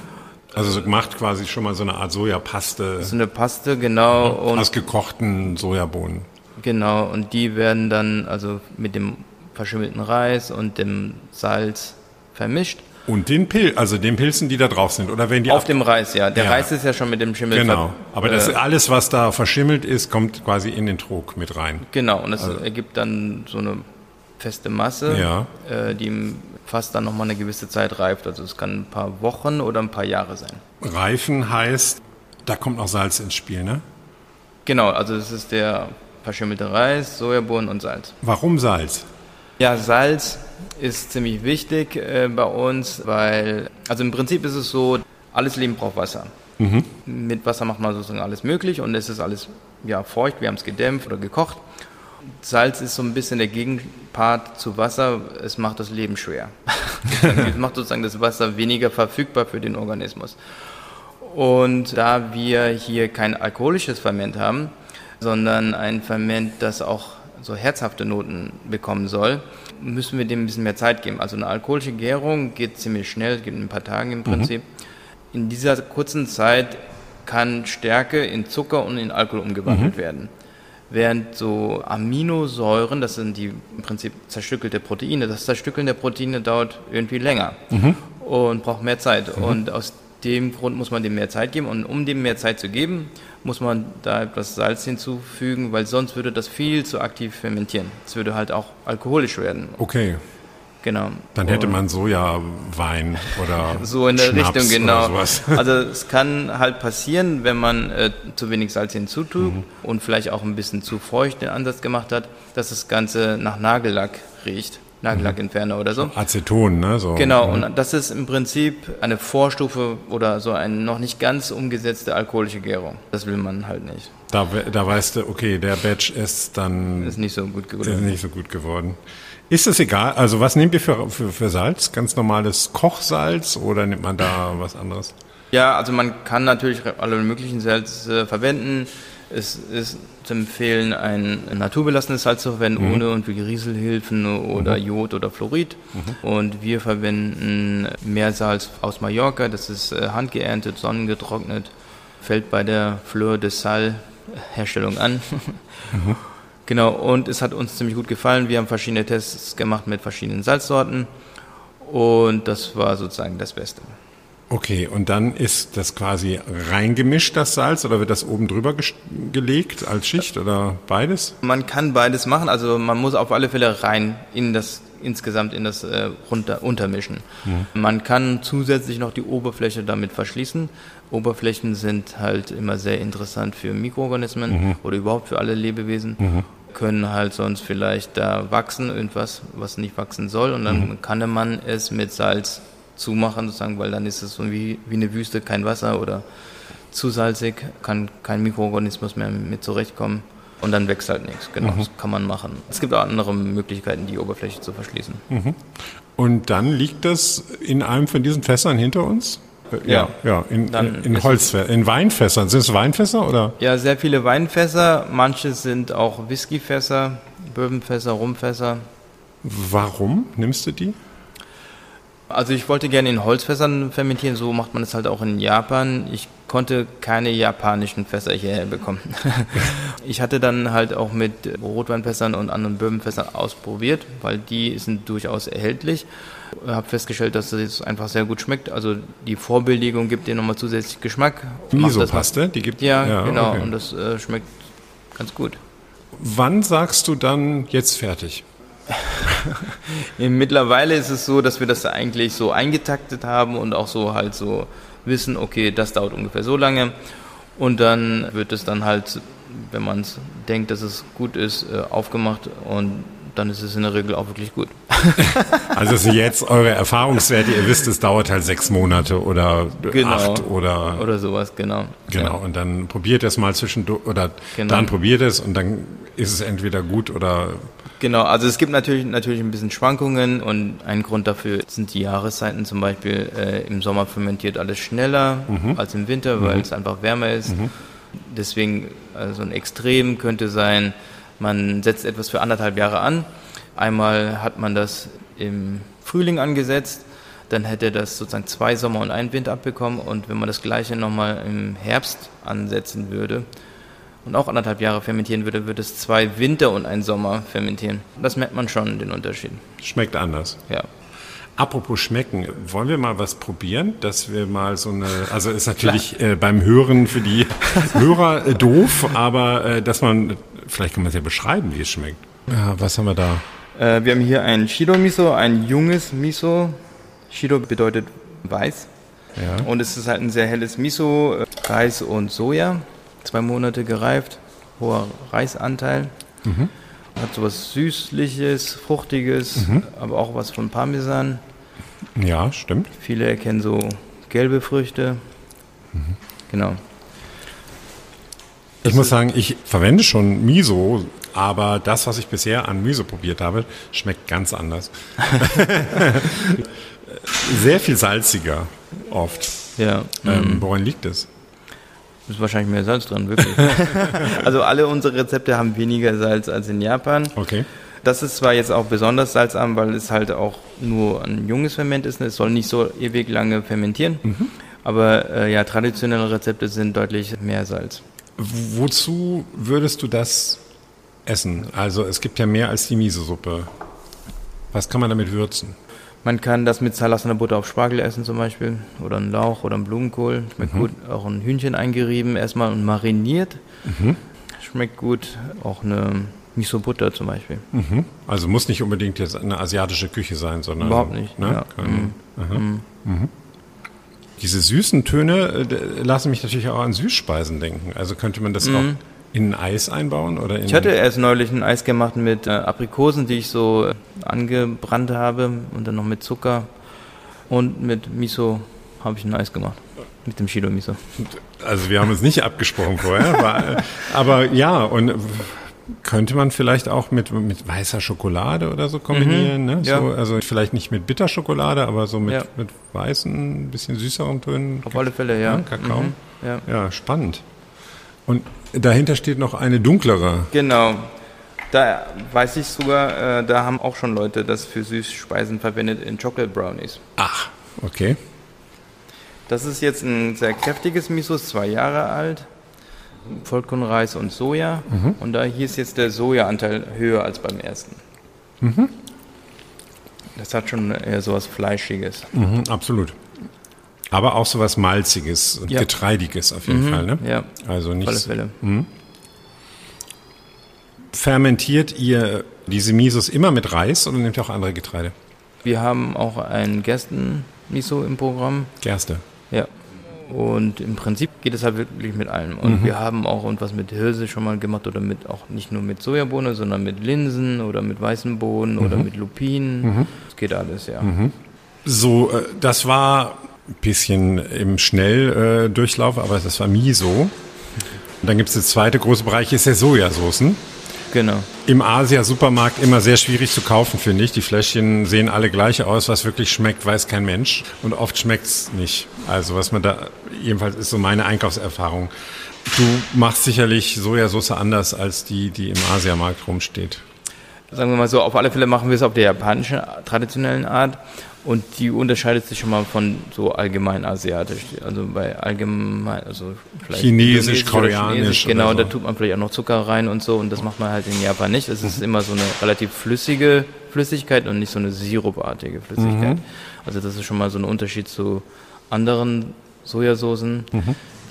Speaker 2: Also so macht quasi schon mal so eine Art Sojapaste.
Speaker 3: So eine Paste, genau.
Speaker 2: Mhm. Aus gekochten Sojabohnen.
Speaker 3: Genau, und die werden dann also mit dem verschimmelten Reis und dem Salz vermischt.
Speaker 2: Und den Pil also den Pilzen, die da drauf sind, oder wenn die
Speaker 3: auf dem Reis, ja. Der ja. Reis ist ja schon mit dem Schimmel.
Speaker 2: Genau. Aber das äh, alles, was da verschimmelt ist, kommt quasi in den Trog mit rein.
Speaker 3: Genau. Und das also. ergibt dann so eine feste Masse, ja. äh, die fast dann nochmal eine gewisse Zeit reift. Also es kann ein paar Wochen oder ein paar Jahre sein.
Speaker 2: Reifen heißt, da kommt noch Salz ins Spiel, ne?
Speaker 3: Genau. Also es ist der verschimmelte Reis, Sojabohnen und Salz.
Speaker 2: Warum Salz?
Speaker 3: Ja, Salz ist ziemlich wichtig äh, bei uns, weil, also im Prinzip ist es so, alles Leben braucht Wasser. Mhm. Mit Wasser macht man sozusagen alles möglich und es ist alles ja, feucht, wir haben es gedämpft oder gekocht. Salz ist so ein bisschen der Gegenpart zu Wasser, es macht das Leben schwer. es macht sozusagen das Wasser weniger verfügbar für den Organismus. Und da wir hier kein alkoholisches Ferment haben, sondern ein Ferment, das auch so herzhafte Noten bekommen soll, müssen wir dem ein bisschen mehr Zeit geben. Also eine alkoholische Gärung geht ziemlich schnell, geht in ein paar Tagen im mhm. Prinzip. Mhm. In dieser kurzen Zeit kann Stärke in Zucker und in Alkohol umgewandelt mhm. werden. Während so Aminosäuren, das sind die im Prinzip zerstückelte Proteine, das Zerstückeln der Proteine dauert irgendwie länger mhm. und braucht mehr Zeit. Mhm. Und aus dem Grund muss man dem mehr Zeit geben. Und um dem mehr Zeit zu geben, muss man da etwas Salz hinzufügen, weil sonst würde das viel zu aktiv fermentieren. Es würde halt auch alkoholisch werden.
Speaker 2: Okay.
Speaker 3: Genau.
Speaker 2: Dann hätte man Sojawein oder
Speaker 3: so in der Schnaps Richtung genau. Also es kann halt passieren, wenn man äh, zu wenig Salz hinzutut mhm. und vielleicht auch ein bisschen zu feucht den Ansatz gemacht hat, dass das Ganze nach Nagellack riecht. Nagellackentferner oder so.
Speaker 2: Aceton, ne? So.
Speaker 3: Genau, und das ist im Prinzip eine Vorstufe oder so eine noch nicht ganz umgesetzte alkoholische Gärung. Das will man halt nicht.
Speaker 2: Da, da weißt du, okay, der Batch ist dann
Speaker 3: ist nicht so gut geworden.
Speaker 2: Ist nicht so gut geworden. Ist es egal? Also was nehmt ihr für, für, für Salz? Ganz normales Kochsalz oder nimmt man da was anderes?
Speaker 3: Ja, also man kann natürlich alle möglichen Salze verwenden. Es ist zu empfehlen, ein naturbelassenes Salz zu verwenden, mhm. ohne irgendwie Rieselhilfen oder mhm. Jod oder Fluorid. Mhm. Und wir verwenden Meersalz aus Mallorca, das ist äh, handgeerntet, sonnengetrocknet, fällt bei der Fleur de Sal Herstellung an. Mhm. Genau, und es hat uns ziemlich gut gefallen. Wir haben verschiedene Tests gemacht mit verschiedenen Salzsorten und das war sozusagen das Beste.
Speaker 2: Okay, und dann ist das quasi reingemischt, das Salz, oder wird das oben drüber gelegt als Schicht oder beides?
Speaker 3: Man kann beides machen, also man muss auf alle Fälle rein in das insgesamt in das äh, runter, untermischen. Mhm. Man kann zusätzlich noch die Oberfläche damit verschließen. Oberflächen sind halt immer sehr interessant für Mikroorganismen mhm. oder überhaupt für alle Lebewesen. Mhm. Können halt sonst vielleicht da wachsen, irgendwas, was nicht wachsen soll, und dann mhm. kann man es mit Salz zumachen, sozusagen, weil dann ist es so wie, wie eine Wüste, kein Wasser oder zu salzig, kann kein Mikroorganismus mehr mit zurechtkommen und dann wächst halt nichts. Genau, mhm. das kann man machen. Es gibt auch andere Möglichkeiten, die Oberfläche zu verschließen. Mhm.
Speaker 2: Und dann liegt das in einem von diesen Fässern hinter uns? Äh, ja, ja, in, in, in Holzfässern, in Weinfässern. Sind es Weinfässer oder?
Speaker 3: Ja, sehr viele Weinfässer. Manche sind auch Whiskyfässer, Bourbonfässer, Rumfässer.
Speaker 2: Warum nimmst du die?
Speaker 3: Also ich wollte gerne in Holzfässern fermentieren, so macht man es halt auch in Japan. Ich konnte keine japanischen Fässer hierher bekommen. ich hatte dann halt auch mit Rotweinfässern und anderen Bourbonfässern ausprobiert, weil die sind durchaus erhältlich. Ich habe festgestellt, dass es einfach sehr gut schmeckt. Also die Vorbildligung gibt dir nochmal zusätzlich Geschmack.
Speaker 2: Miso-Paste, die gibt
Speaker 3: Ja, ja genau. Okay. Und das äh, schmeckt ganz gut.
Speaker 2: Wann sagst du dann jetzt fertig?
Speaker 3: Mittlerweile ist es so, dass wir das eigentlich so eingetaktet haben und auch so halt so wissen, okay, das dauert ungefähr so lange. Und dann wird es dann halt, wenn man es denkt, dass es gut ist, äh, aufgemacht und dann ist es in der Regel auch wirklich gut.
Speaker 2: also ist jetzt eure Erfahrungswerte, ihr wisst, es dauert halt sechs Monate oder genau. acht oder
Speaker 3: oder sowas, genau.
Speaker 2: Genau, ja. und dann probiert es mal zwischendurch oder genau. dann probiert es und dann ist es entweder gut oder
Speaker 3: Genau, also es gibt natürlich natürlich ein bisschen Schwankungen und ein Grund dafür sind die Jahreszeiten zum Beispiel. Äh, Im Sommer fermentiert alles schneller mhm. als im Winter, weil mhm. es einfach wärmer ist. Mhm. Deswegen also ein Extrem könnte sein, man setzt etwas für anderthalb Jahre an. Einmal hat man das im Frühling angesetzt, dann hätte das sozusagen zwei Sommer und einen Winter abbekommen. Und wenn man das gleiche nochmal im Herbst ansetzen würde und auch anderthalb Jahre fermentieren würde, würde es zwei Winter und einen Sommer fermentieren. Das merkt man schon, den Unterschied.
Speaker 2: Schmeckt anders.
Speaker 3: Ja.
Speaker 2: Apropos schmecken, wollen wir mal was probieren, dass wir mal so eine, also ist natürlich äh, beim Hören für die Hörer äh, doof, aber äh, dass man Vielleicht kann man es ja beschreiben, wie es schmeckt. Ja, was haben wir da?
Speaker 3: Äh, wir haben hier ein Shido Miso, ein junges Miso. Shido bedeutet weiß. Ja. Und es ist halt ein sehr helles Miso, äh, Reis und Soja. Zwei Monate gereift, hoher Reisanteil. Mhm. Hat sowas Süßliches, Fruchtiges, mhm. aber auch was von Parmesan.
Speaker 2: Ja, stimmt.
Speaker 3: Viele erkennen so gelbe Früchte. Mhm. Genau.
Speaker 2: Ich muss sagen, ich verwende schon Miso, aber das, was ich bisher an Miso probiert habe, schmeckt ganz anders. Sehr viel salziger, oft.
Speaker 3: Ja.
Speaker 2: Ähm, mhm. woran liegt es?
Speaker 3: Ist wahrscheinlich mehr Salz drin, wirklich. also alle unsere Rezepte haben weniger Salz als in Japan.
Speaker 2: Okay.
Speaker 3: Das ist zwar jetzt auch besonders salzarm, weil es halt auch nur ein junges Ferment ist. Es soll nicht so ewig lange fermentieren. Mhm. Aber äh, ja, traditionelle Rezepte sind deutlich mehr Salz.
Speaker 2: Wozu würdest du das essen? Also es gibt ja mehr als die Miso-Suppe. Was kann man damit würzen?
Speaker 3: Man kann das mit zerlassener Butter auf Spargel essen zum Beispiel. Oder einen Lauch oder einen Blumenkohl. Schmeckt mhm. gut. Auch ein Hühnchen eingerieben erstmal und mariniert. Mhm. Schmeckt gut. Auch eine Miso-Butter zum Beispiel.
Speaker 2: Mhm. Also muss nicht unbedingt jetzt eine asiatische Küche sein, sondern...
Speaker 3: Überhaupt nicht.
Speaker 2: Ne? Ja. Kann, mhm. Mhm. Diese süßen Töne äh, lassen mich natürlich auch an Süßspeisen denken. Also könnte man das mhm. auch in ein Eis einbauen? Oder
Speaker 3: ich hatte erst neulich ein Eis gemacht mit äh, Aprikosen, die ich so äh, angebrannt habe und dann noch mit Zucker und mit Miso habe ich ein Eis gemacht. Mit dem Shido Miso.
Speaker 2: Also wir haben uns nicht abgesprochen vorher, war, aber ja, und könnte man vielleicht auch mit, mit weißer Schokolade oder so kombinieren. Mhm, ne? ja. also vielleicht nicht mit Bitterschokolade, aber so mit, ja. mit weißen, bisschen süßeren Tönen.
Speaker 3: Auf alle Fälle, ja.
Speaker 2: Ne? Kakao. Mhm, ja. ja, spannend. Und dahinter steht noch eine dunklere.
Speaker 3: Genau. Da weiß ich sogar, äh, da haben auch schon Leute das für Süßspeisen verwendet in Chocolate Brownies.
Speaker 2: Ach, okay.
Speaker 3: Das ist jetzt ein sehr kräftiges Miso, zwei Jahre alt. Vollkornreis und Soja. Mhm. Und da hier ist jetzt der Sojaanteil höher als beim ersten. Mhm. Das hat schon eher so was Fleischiges.
Speaker 2: Mhm, absolut. Aber auch so was Malziges und
Speaker 3: Ja.
Speaker 2: Getreidiges auf jeden
Speaker 3: Mhm,
Speaker 2: Fall, ne?
Speaker 3: ja.
Speaker 2: Also
Speaker 3: Auf alle
Speaker 2: nicht.
Speaker 3: Fälle.
Speaker 2: Fermentiert ihr diese Misos immer mit Reis oder nehmt ihr auch andere Getreide?
Speaker 3: Wir haben auch ein Gersten-Miso im Programm.
Speaker 2: Gerste.
Speaker 3: Ja. Und im Prinzip geht es halt wirklich mit allem. Und
Speaker 2: Mhm.
Speaker 3: wir haben auch etwas mit Hirse schon mal gemacht oder mit auch nicht nur mit Sojabohne, sondern mit Linsen oder mit weißen Bohnen oder
Speaker 2: Mhm.
Speaker 3: mit Lupinen. Das geht alles, ja.
Speaker 2: So, äh, das war bisschen im Schnelldurchlauf, äh, aber das war Miso. Und dann gibt es der zweite große Bereich, ist der Sojasoßen.
Speaker 3: Genau.
Speaker 2: Im Asia-Supermarkt immer sehr schwierig zu kaufen, finde ich. Die Fläschchen sehen alle gleich aus. Was wirklich schmeckt, weiß kein Mensch. Und oft schmeckt's nicht. Also was man da, jedenfalls ist so meine Einkaufserfahrung. Du machst sicherlich Sojasauce anders als die, die im Asiamarkt rumsteht.
Speaker 3: Sagen wir mal so, auf alle Fälle machen wir es auf der japanischen traditionellen Art. Und die unterscheidet sich schon mal von so allgemein asiatisch. Also bei allgemein, also vielleicht
Speaker 2: Chinesisch, koreanisch
Speaker 3: Genau,
Speaker 2: oder so.
Speaker 3: da tut man vielleicht auch noch Zucker rein und so. Und das macht man halt in Japan nicht. Es ist immer so eine relativ flüssige Flüssigkeit und nicht so eine sirupartige Flüssigkeit. Also das ist schon mal so ein Unterschied zu anderen Sojasoßen,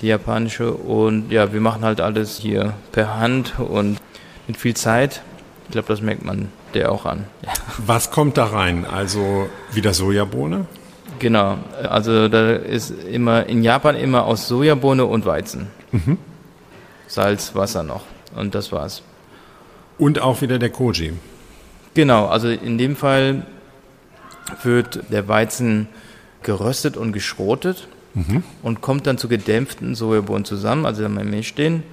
Speaker 3: die japanische. Und ja, wir machen halt alles hier per Hand und mit viel Zeit. Ich glaube, das merkt man der auch an. Ja.
Speaker 2: Was kommt da rein? Also wieder Sojabohne?
Speaker 3: Genau, also da ist immer in Japan immer aus Sojabohne und Weizen. Salz, Wasser noch und das war's.
Speaker 2: Und auch wieder der Koji.
Speaker 3: Genau, also in dem Fall wird der Weizen geröstet und geschrotet und kommt dann zu gedämpften Sojabohnen zusammen, also beim Milch stehen.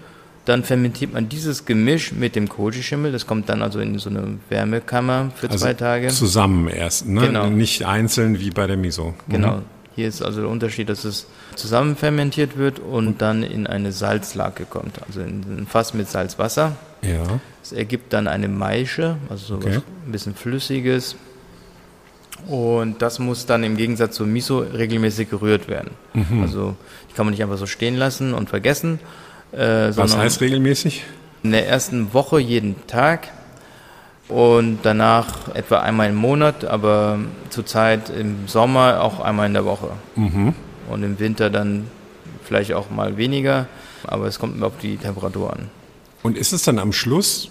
Speaker 3: Dann fermentiert man dieses Gemisch mit dem Koji-Schimmel. Das kommt dann also in so eine Wärmekammer für
Speaker 2: Also
Speaker 3: zwei Tage.
Speaker 2: Zusammen erst, ne?
Speaker 3: Genau.
Speaker 2: Nicht einzeln wie bei der Miso.
Speaker 3: Genau. Hier ist also der Unterschied, dass es zusammen fermentiert wird und dann in eine Salzlake kommt. Also in ein Fass mit Salzwasser.
Speaker 2: Ja.
Speaker 3: Es ergibt dann eine Maische, also so
Speaker 2: Okay.
Speaker 3: was ein bisschen Flüssiges. Und das muss dann im Gegensatz zum Miso regelmäßig gerührt werden.
Speaker 2: Mhm.
Speaker 3: Also die kann man nicht einfach so stehen lassen und vergessen. Äh,
Speaker 2: Was heißt regelmäßig?
Speaker 3: in der ersten Woche jeden Tag und danach etwa einmal im Monat, aber zurzeit im Sommer auch einmal in der Woche. Und im Winter dann vielleicht auch mal weniger, aber es kommt immer auf die Temperatur an.
Speaker 2: Und ist es dann am Schluss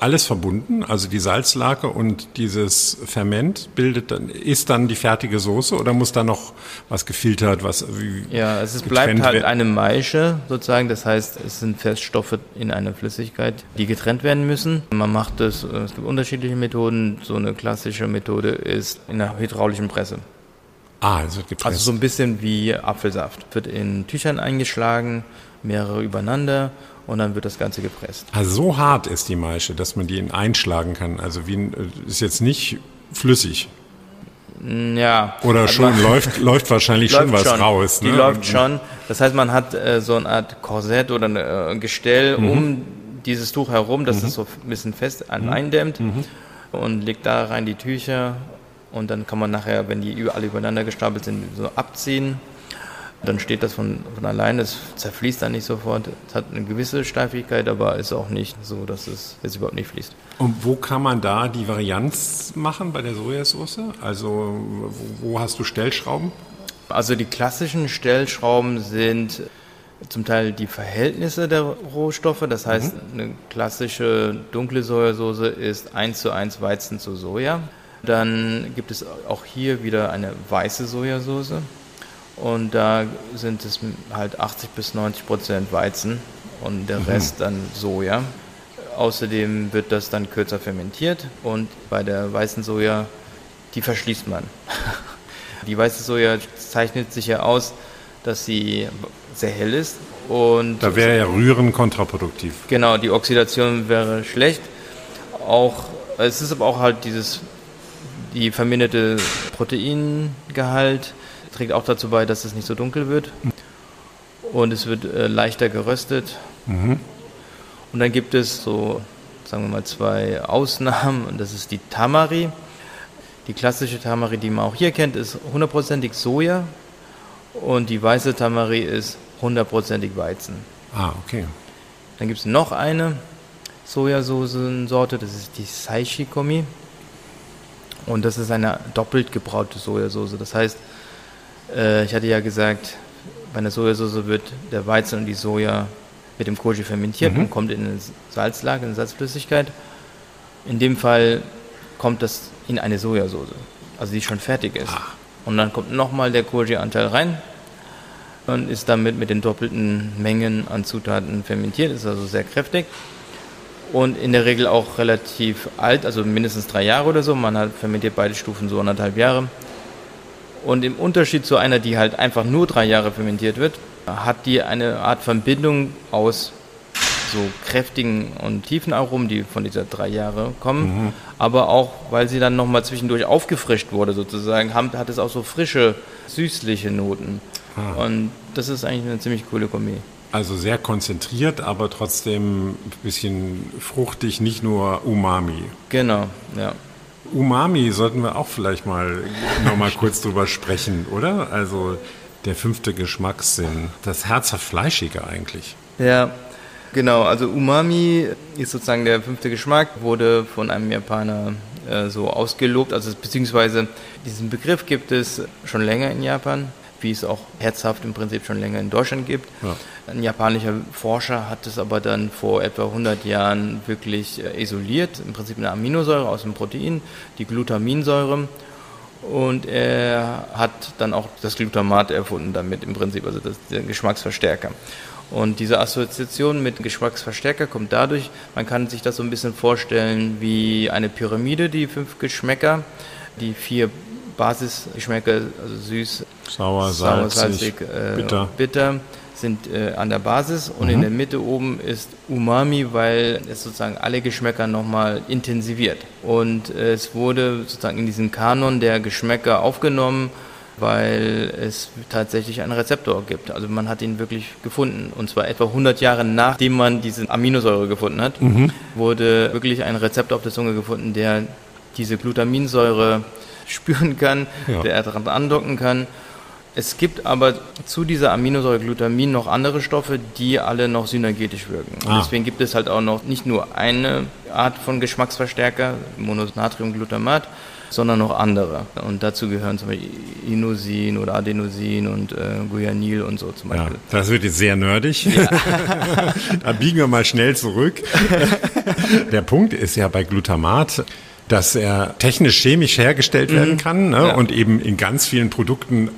Speaker 2: alles verbunden? Also die Salzlake und dieses Ferment bildet dann, ist dann die fertige Soße oder muss da noch was gefiltert, was
Speaker 3: Ja, es ist,
Speaker 2: getrennt
Speaker 3: bleibt halt eine Maische sozusagen, das heißt, es sind Feststoffe in einer Flüssigkeit, die getrennt werden müssen. Man macht es, äh, es gibt unterschiedliche Methoden. So eine klassische Methode ist in einer hydraulischen Presse.
Speaker 2: Ah, es wird gepresst.
Speaker 3: Also so ein bisschen wie Apfelsaft. Wird in Tüchern eingeschlagen, mehrere übereinander und dann wird das Ganze gepresst.
Speaker 2: also so hart ist die Maische, dass man die in einschlagen kann. Also wie ein, äh, ist jetzt nicht flüssig.
Speaker 3: Ja.
Speaker 2: Oder
Speaker 3: also
Speaker 2: schon läuft, läuft wahrscheinlich schon was raus.
Speaker 3: Die
Speaker 2: ne?
Speaker 3: läuft schon. Das heißt, man hat äh, so eine Art Korsett oder eine, äh, ein Gestell
Speaker 2: Mhm.
Speaker 3: um dieses Tuch herum, dass es so ein bisschen fest an- eindämmt
Speaker 2: Mhm.
Speaker 3: und legt da rein die Tücher und dann kann man nachher, wenn die alle übereinander gestapelt sind, so abziehen. Dann steht das von, von alleine, es zerfließt dann nicht sofort. Es hat eine gewisse Steifigkeit, aber ist auch nicht so, dass es jetzt überhaupt nicht fließt.
Speaker 2: Und wo kann man da die Varianz machen bei der Sojasauce? Also wo, wo hast du Stellschrauben?
Speaker 3: Also die klassischen Stellschrauben sind zum Teil die Verhältnisse der Rohstoffe. Das heißt, eine klassische dunkle Sojasauce ist 1 zu 1 Weizen zu Soja. Dann gibt es auch hier wieder eine weiße Sojasauce. Und da sind es halt 80 bis 90 Prozent Weizen und der Rest dann Soja. Außerdem wird das dann kürzer fermentiert und bei der weißen Soja, die verschließt man. Die weiße Soja zeichnet sich ja aus, dass sie sehr hell ist und
Speaker 2: Da wäre ja Rühren kontraproduktiv.
Speaker 3: genau, die Oxidation wäre schlecht. Auch es ist aber auch halt dieses die verminderte Proteingehalt trägt auch dazu bei, dass es nicht so dunkel wird und es wird äh, leichter geröstet. Und dann gibt es so, sagen wir mal, zwei Ausnahmen und das ist die Tamari. Die klassische Tamari, die man auch hier kennt, ist hundertprozentig Soja und die weiße Tamari ist hundertprozentig Weizen.
Speaker 2: Ah, okay.
Speaker 3: Dann gibt es noch eine Sojasoßensorte, das ist die Saishikomi. Und das ist eine doppelt gebraute Sojasauce. Das heißt, Äh, ich hatte ja gesagt, bei einer Sojasauce wird der Weizen und die Soja mit dem Koji fermentiert
Speaker 2: Mhm.
Speaker 3: und kommt in eine Salzlage, in eine Salzflüssigkeit. In dem Fall kommt das in eine Sojasauce, also die schon fertig ist. Und dann kommt nochmal der Koji-Anteil rein und ist damit mit den doppelten Mengen an Zutaten fermentiert, ist also sehr kräftig und in der Regel auch relativ alt, also mindestens drei Jahre oder so. Man hat fermentiert beide Stufen so anderthalb Jahre. Und im Unterschied zu einer, die halt einfach nur drei Jahre fermentiert wird, hat die eine Art Verbindung aus so kräftigen und tiefen Aromen, die von dieser drei Jahre kommen, aber auch, weil sie dann nochmal zwischendurch aufgefrischt wurde sozusagen, hat es auch so frische, süßliche Noten. Und das ist eigentlich eine ziemlich coole Kombi.
Speaker 2: Also sehr konzentriert, aber trotzdem ein bisschen fruchtig, nicht nur Umami.
Speaker 3: Genau, ja.
Speaker 2: Umami sollten wir auch vielleicht mal noch mal kurz drüber sprechen, oder? Also der fünfte Geschmackssinn, das herzhaft Fleischige eigentlich.
Speaker 3: Ja, genau. Also Umami ist sozusagen der fünfte Geschmack, wurde von einem Japaner äh, so ausgelobt. Also beziehungsweise diesen Begriff gibt es schon länger in Japan, wie es auch herzhaft im Prinzip schon länger in Deutschland gibt.
Speaker 2: Ja.
Speaker 3: Ein japanischer Forscher hat es aber dann vor etwa 100 Jahren wirklich äh, isoliert, im Prinzip eine Aminosäure aus dem Protein, die Glutaminsäure. Und er hat dann auch das Glutamat erfunden damit im Prinzip, also das, der Geschmacksverstärker. Und diese Assoziation mit Geschmacksverstärker kommt dadurch, man kann sich das so ein bisschen vorstellen wie eine Pyramide, die fünf Geschmäcker, die vier Basisgeschmäcker, also süß,
Speaker 2: Sauer,
Speaker 3: sauer,
Speaker 2: salzig,
Speaker 3: salzig, äh,
Speaker 2: bitter.
Speaker 3: bitter sind äh, an der Basis und in der Mitte oben ist Umami, weil es sozusagen alle Geschmäcker nochmal intensiviert. Und äh, es wurde sozusagen in diesen Kanon der Geschmäcker aufgenommen, weil es tatsächlich einen Rezeptor gibt. Also man hat ihn wirklich gefunden. Und zwar etwa 100 Jahre nachdem man diese Aminosäure gefunden hat, wurde wirklich ein Rezeptor auf der Zunge gefunden, der diese Glutaminsäure spüren kann,
Speaker 2: Ja.
Speaker 3: der daran andocken kann. Es gibt aber zu dieser Aminosäure Glutamin noch andere Stoffe, die alle noch synergetisch wirken.
Speaker 2: Ah.
Speaker 3: Deswegen gibt es halt auch noch nicht nur eine Art von Geschmacksverstärker, Mononatriumglutamat, sondern noch andere. Und dazu gehören zum Beispiel Inosin oder Adenosin und äh, Guanil und so zum
Speaker 2: Ja,
Speaker 3: Beispiel.
Speaker 2: das wird jetzt sehr nerdig. da biegen wir mal schnell zurück. Der Punkt ist ja bei Glutamat, dass er technisch-chemisch hergestellt werden kann ne?
Speaker 3: Ja.
Speaker 2: und eben in ganz vielen Produkten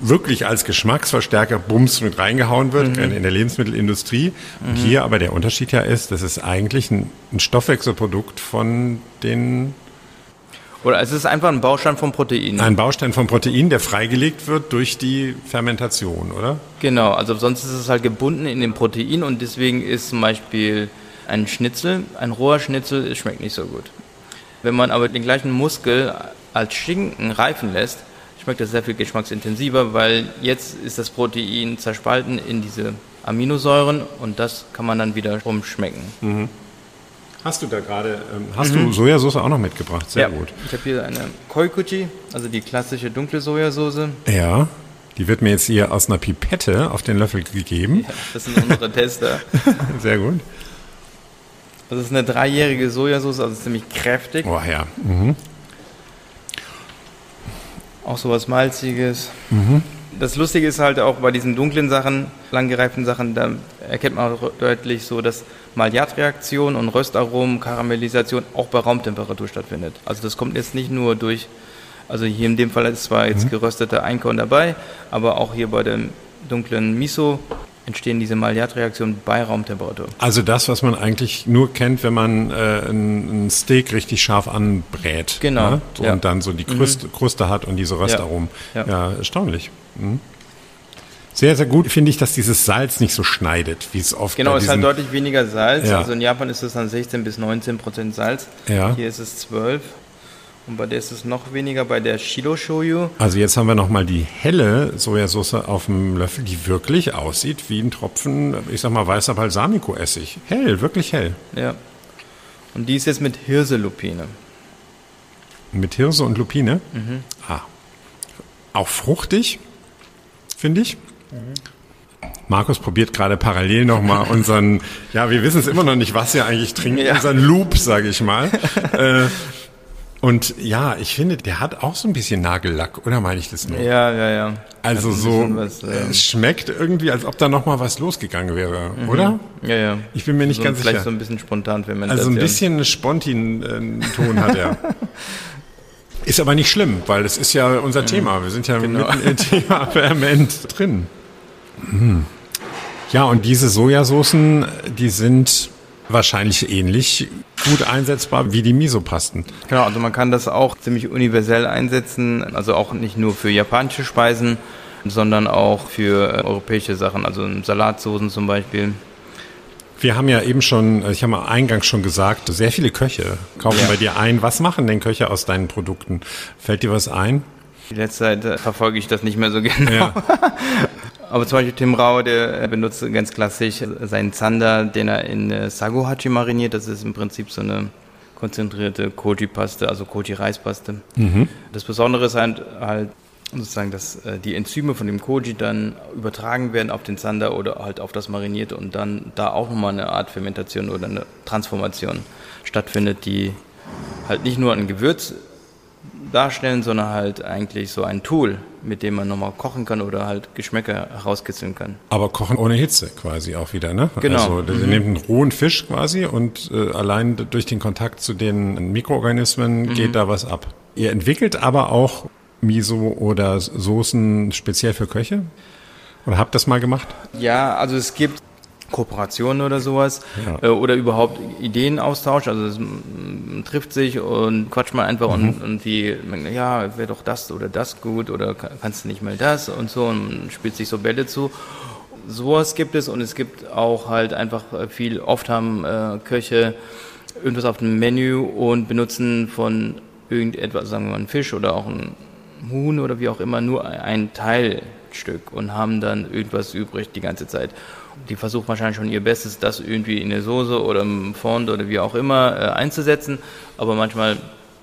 Speaker 2: wirklich als Geschmacksverstärker Bums mit reingehauen wird,
Speaker 3: Mhm.
Speaker 2: in der Lebensmittelindustrie. Und hier aber der Unterschied ja ist, dass es eigentlich ein, ein Stoffwechselprodukt von den,
Speaker 3: Oder es ist einfach ein Baustein vom Protein.
Speaker 2: ein Baustein vom Protein, der freigelegt wird durch die Fermentation, oder?
Speaker 3: Genau, also sonst ist es halt gebunden in dem Protein und deswegen ist zum Beispiel ein Schnitzel, ein roher Schnitzel, es schmeckt nicht so gut. Wenn man aber den gleichen Muskel als Schinken reifen lässt, schmeckt das sehr viel geschmacksintensiver, weil jetzt ist das Protein zerspalten in diese Aminosäuren und das kann man dann wiederum schmecken.
Speaker 2: Hast du da gerade, ähm, hast du Sojasauce auch noch mitgebracht? Sehr gut.
Speaker 3: Ich habe hier eine Koikuchi, also die klassische dunkle Sojasauce.
Speaker 2: Ja, die wird mir jetzt hier aus einer Pipette auf den Löffel gegeben.
Speaker 3: Das sind unsere Tester.
Speaker 2: Sehr gut.
Speaker 3: Das ist eine dreijährige Sojasauce, also ziemlich kräftig.
Speaker 2: Oh ja. Mhm.
Speaker 3: Auch sowas Malziges. Das Lustige ist halt auch bei diesen dunklen Sachen, langgereiften Sachen, da erkennt man auch deutlich so, dass Maillard-Reaktion und Röstaromen, Karamellisation auch bei Raumtemperatur stattfindet. Also das kommt jetzt nicht nur durch, also hier in dem Fall ist zwar jetzt gerösteter Einkorn dabei, aber auch hier bei dem dunklen Miso entstehen diese Maillard-Reaktionen bei Raumtemperatur.
Speaker 2: Also das, was man eigentlich nur kennt, wenn man äh, ein, ein Steak richtig scharf anbrät.
Speaker 3: Genau,
Speaker 2: Ne? So,
Speaker 3: ja.
Speaker 2: Und dann so die Kruste, Kruste hat und diese Röstaromen. Ja,
Speaker 3: Ja.
Speaker 2: erstaunlich. Mhm. Sehr, sehr gut finde ich, dass dieses Salz nicht so schneidet, wie es oft
Speaker 3: Genau, es
Speaker 2: diesen,
Speaker 3: deutlich weniger Salz.
Speaker 2: Ja.
Speaker 3: Also in Japan ist es dann 16 bis 19 Prozent Salz.
Speaker 2: Ja.
Speaker 3: Hier ist es 12. Und bei der ist es noch weniger, bei der Shiro Shoyu.
Speaker 2: Also jetzt haben wir nochmal die helle Sojasauce auf dem Löffel, die wirklich aussieht wie ein Tropfen, ich sag mal, weißer Balsamico-Essig. Hell, wirklich hell.
Speaker 3: Ja. Und die ist jetzt mit Hirselupine.
Speaker 2: Mit Hirse und Lupine.
Speaker 3: Mhm.
Speaker 2: Ah. Auch fruchtig, finde ich. Markus probiert gerade parallel nochmal unseren, ja, wir wissen es immer noch nicht, was wir eigentlich trinken,
Speaker 3: Ja.
Speaker 2: unseren Loop, sage ich mal. äh, Und ja, ich finde, der hat auch so ein bisschen Nagellack, oder meine ich das nur?
Speaker 3: Ja, ja, ja.
Speaker 2: Also so,
Speaker 3: was, äh,
Speaker 2: es schmeckt irgendwie, als ob da noch mal was losgegangen wäre, oder?
Speaker 3: ja, ja.
Speaker 2: Ich bin mir nicht
Speaker 3: so,
Speaker 2: ganz
Speaker 3: vielleicht
Speaker 2: sicher.
Speaker 3: so ein bisschen spontan Fermentation.
Speaker 2: Also ein bisschen einen Spontin-Ton hat er. Ist aber nicht schlimm, weil das ist ja unser Thema. Wir sind ja
Speaker 3: Genau.
Speaker 2: mitten im Thema Ferment drin. Hm. Ja, und diese Sojasoßen, die sind wahrscheinlich ähnlich gut einsetzbar wie die Misopasten.
Speaker 3: Genau, also man kann das auch ziemlich universell einsetzen, also auch nicht nur für japanische Speisen, sondern auch für äh, europäische Sachen, also Salatsoßen zum Beispiel.
Speaker 2: Wir haben ja eben schon, ich habe mal eingangs schon gesagt, sehr viele Köche kaufen
Speaker 3: Ja.
Speaker 2: bei dir ein. Was machen denn Köche aus deinen Produkten? Fällt dir was ein?
Speaker 3: Die letzte Zeit äh, verfolge ich das nicht mehr so genau.
Speaker 2: Ja.
Speaker 3: Aber zum Beispiel Tim Rau, der äh, benutzt ganz klassisch seinen Zander, den er in äh, Sago-Hachi mariniert. Das ist im Prinzip so eine konzentrierte Koji-Paste, also Koji-Reispaste. Das Besondere ist halt, halt sozusagen, dass äh, die Enzyme von dem Koji dann übertragen werden auf den Zander oder halt auf das Marinierte und dann da auch nochmal eine Art Fermentation oder eine Transformation stattfindet, die halt nicht nur ein Gewürz darstellen, sondern halt eigentlich so ein Tool, mit dem man nochmal kochen kann oder halt Geschmäcker herauskitzeln kann.
Speaker 2: Aber kochen ohne Hitze quasi auch wieder, ne?
Speaker 3: Genau.
Speaker 2: Also ihr nehmt einen rohen Fisch quasi und äh, allein durch den Kontakt zu den Mikroorganismen geht da was ab. Ihr entwickelt aber auch Miso oder Soßen speziell für Köche? Oder habt das mal gemacht?
Speaker 3: Ja, also es gibt Kooperationen oder sowas
Speaker 2: Ja.
Speaker 3: äh, oder überhaupt Ideenaustausch. Also es mm, trifft sich und quatscht mal einfach und, und die, ja, wäre doch das oder das gut oder ka- kannst du nicht mal das und so und spielt sich so Bälle zu. Sowas gibt es und es gibt auch halt einfach äh, viel, oft haben äh, Köche irgendwas auf dem Menü und benutzen von irgendetwas, sagen wir mal einen Fisch oder auch ein Huhn oder wie auch immer, nur ein Teilstück und haben dann irgendwas übrig die ganze Zeit. Die versuchen wahrscheinlich schon ihr Bestes, das irgendwie in eine Soße oder im Fond oder wie auch immer äh, einzusetzen, aber manchmal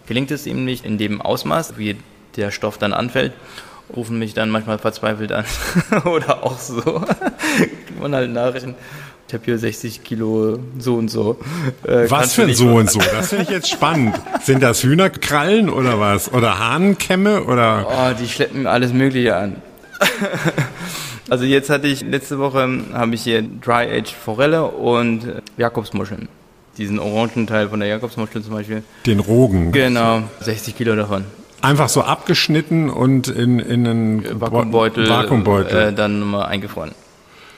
Speaker 3: gelingt es ihm nicht in dem Ausmaß, wie der Stoff dann anfällt, rufen mich dann manchmal verzweifelt an oder auch so. Kriegt man halt Nachrichten. Ich habe hier 60 Kilo so und so. Äh,
Speaker 2: Was für ein so und so? Das finde ich jetzt spannend. Sind das Hühnerkrallen oder was? Oder Hahnenkämme oder?
Speaker 3: Oh, die schleppen alles Mögliche an. also jetzt hatte ich, letzte Woche habe ich hier Dry-Aged Forelle und äh, Jakobsmuscheln. Diesen orangen Teil von der Jakobsmuschel zum Beispiel.
Speaker 2: Den Rogen.
Speaker 3: Genau, 60 Kilo davon.
Speaker 2: Einfach so abgeschnitten und in, in einen
Speaker 3: Vakuumbeutel,
Speaker 2: Vakuumbeutel.
Speaker 3: Äh, dann mal eingefroren.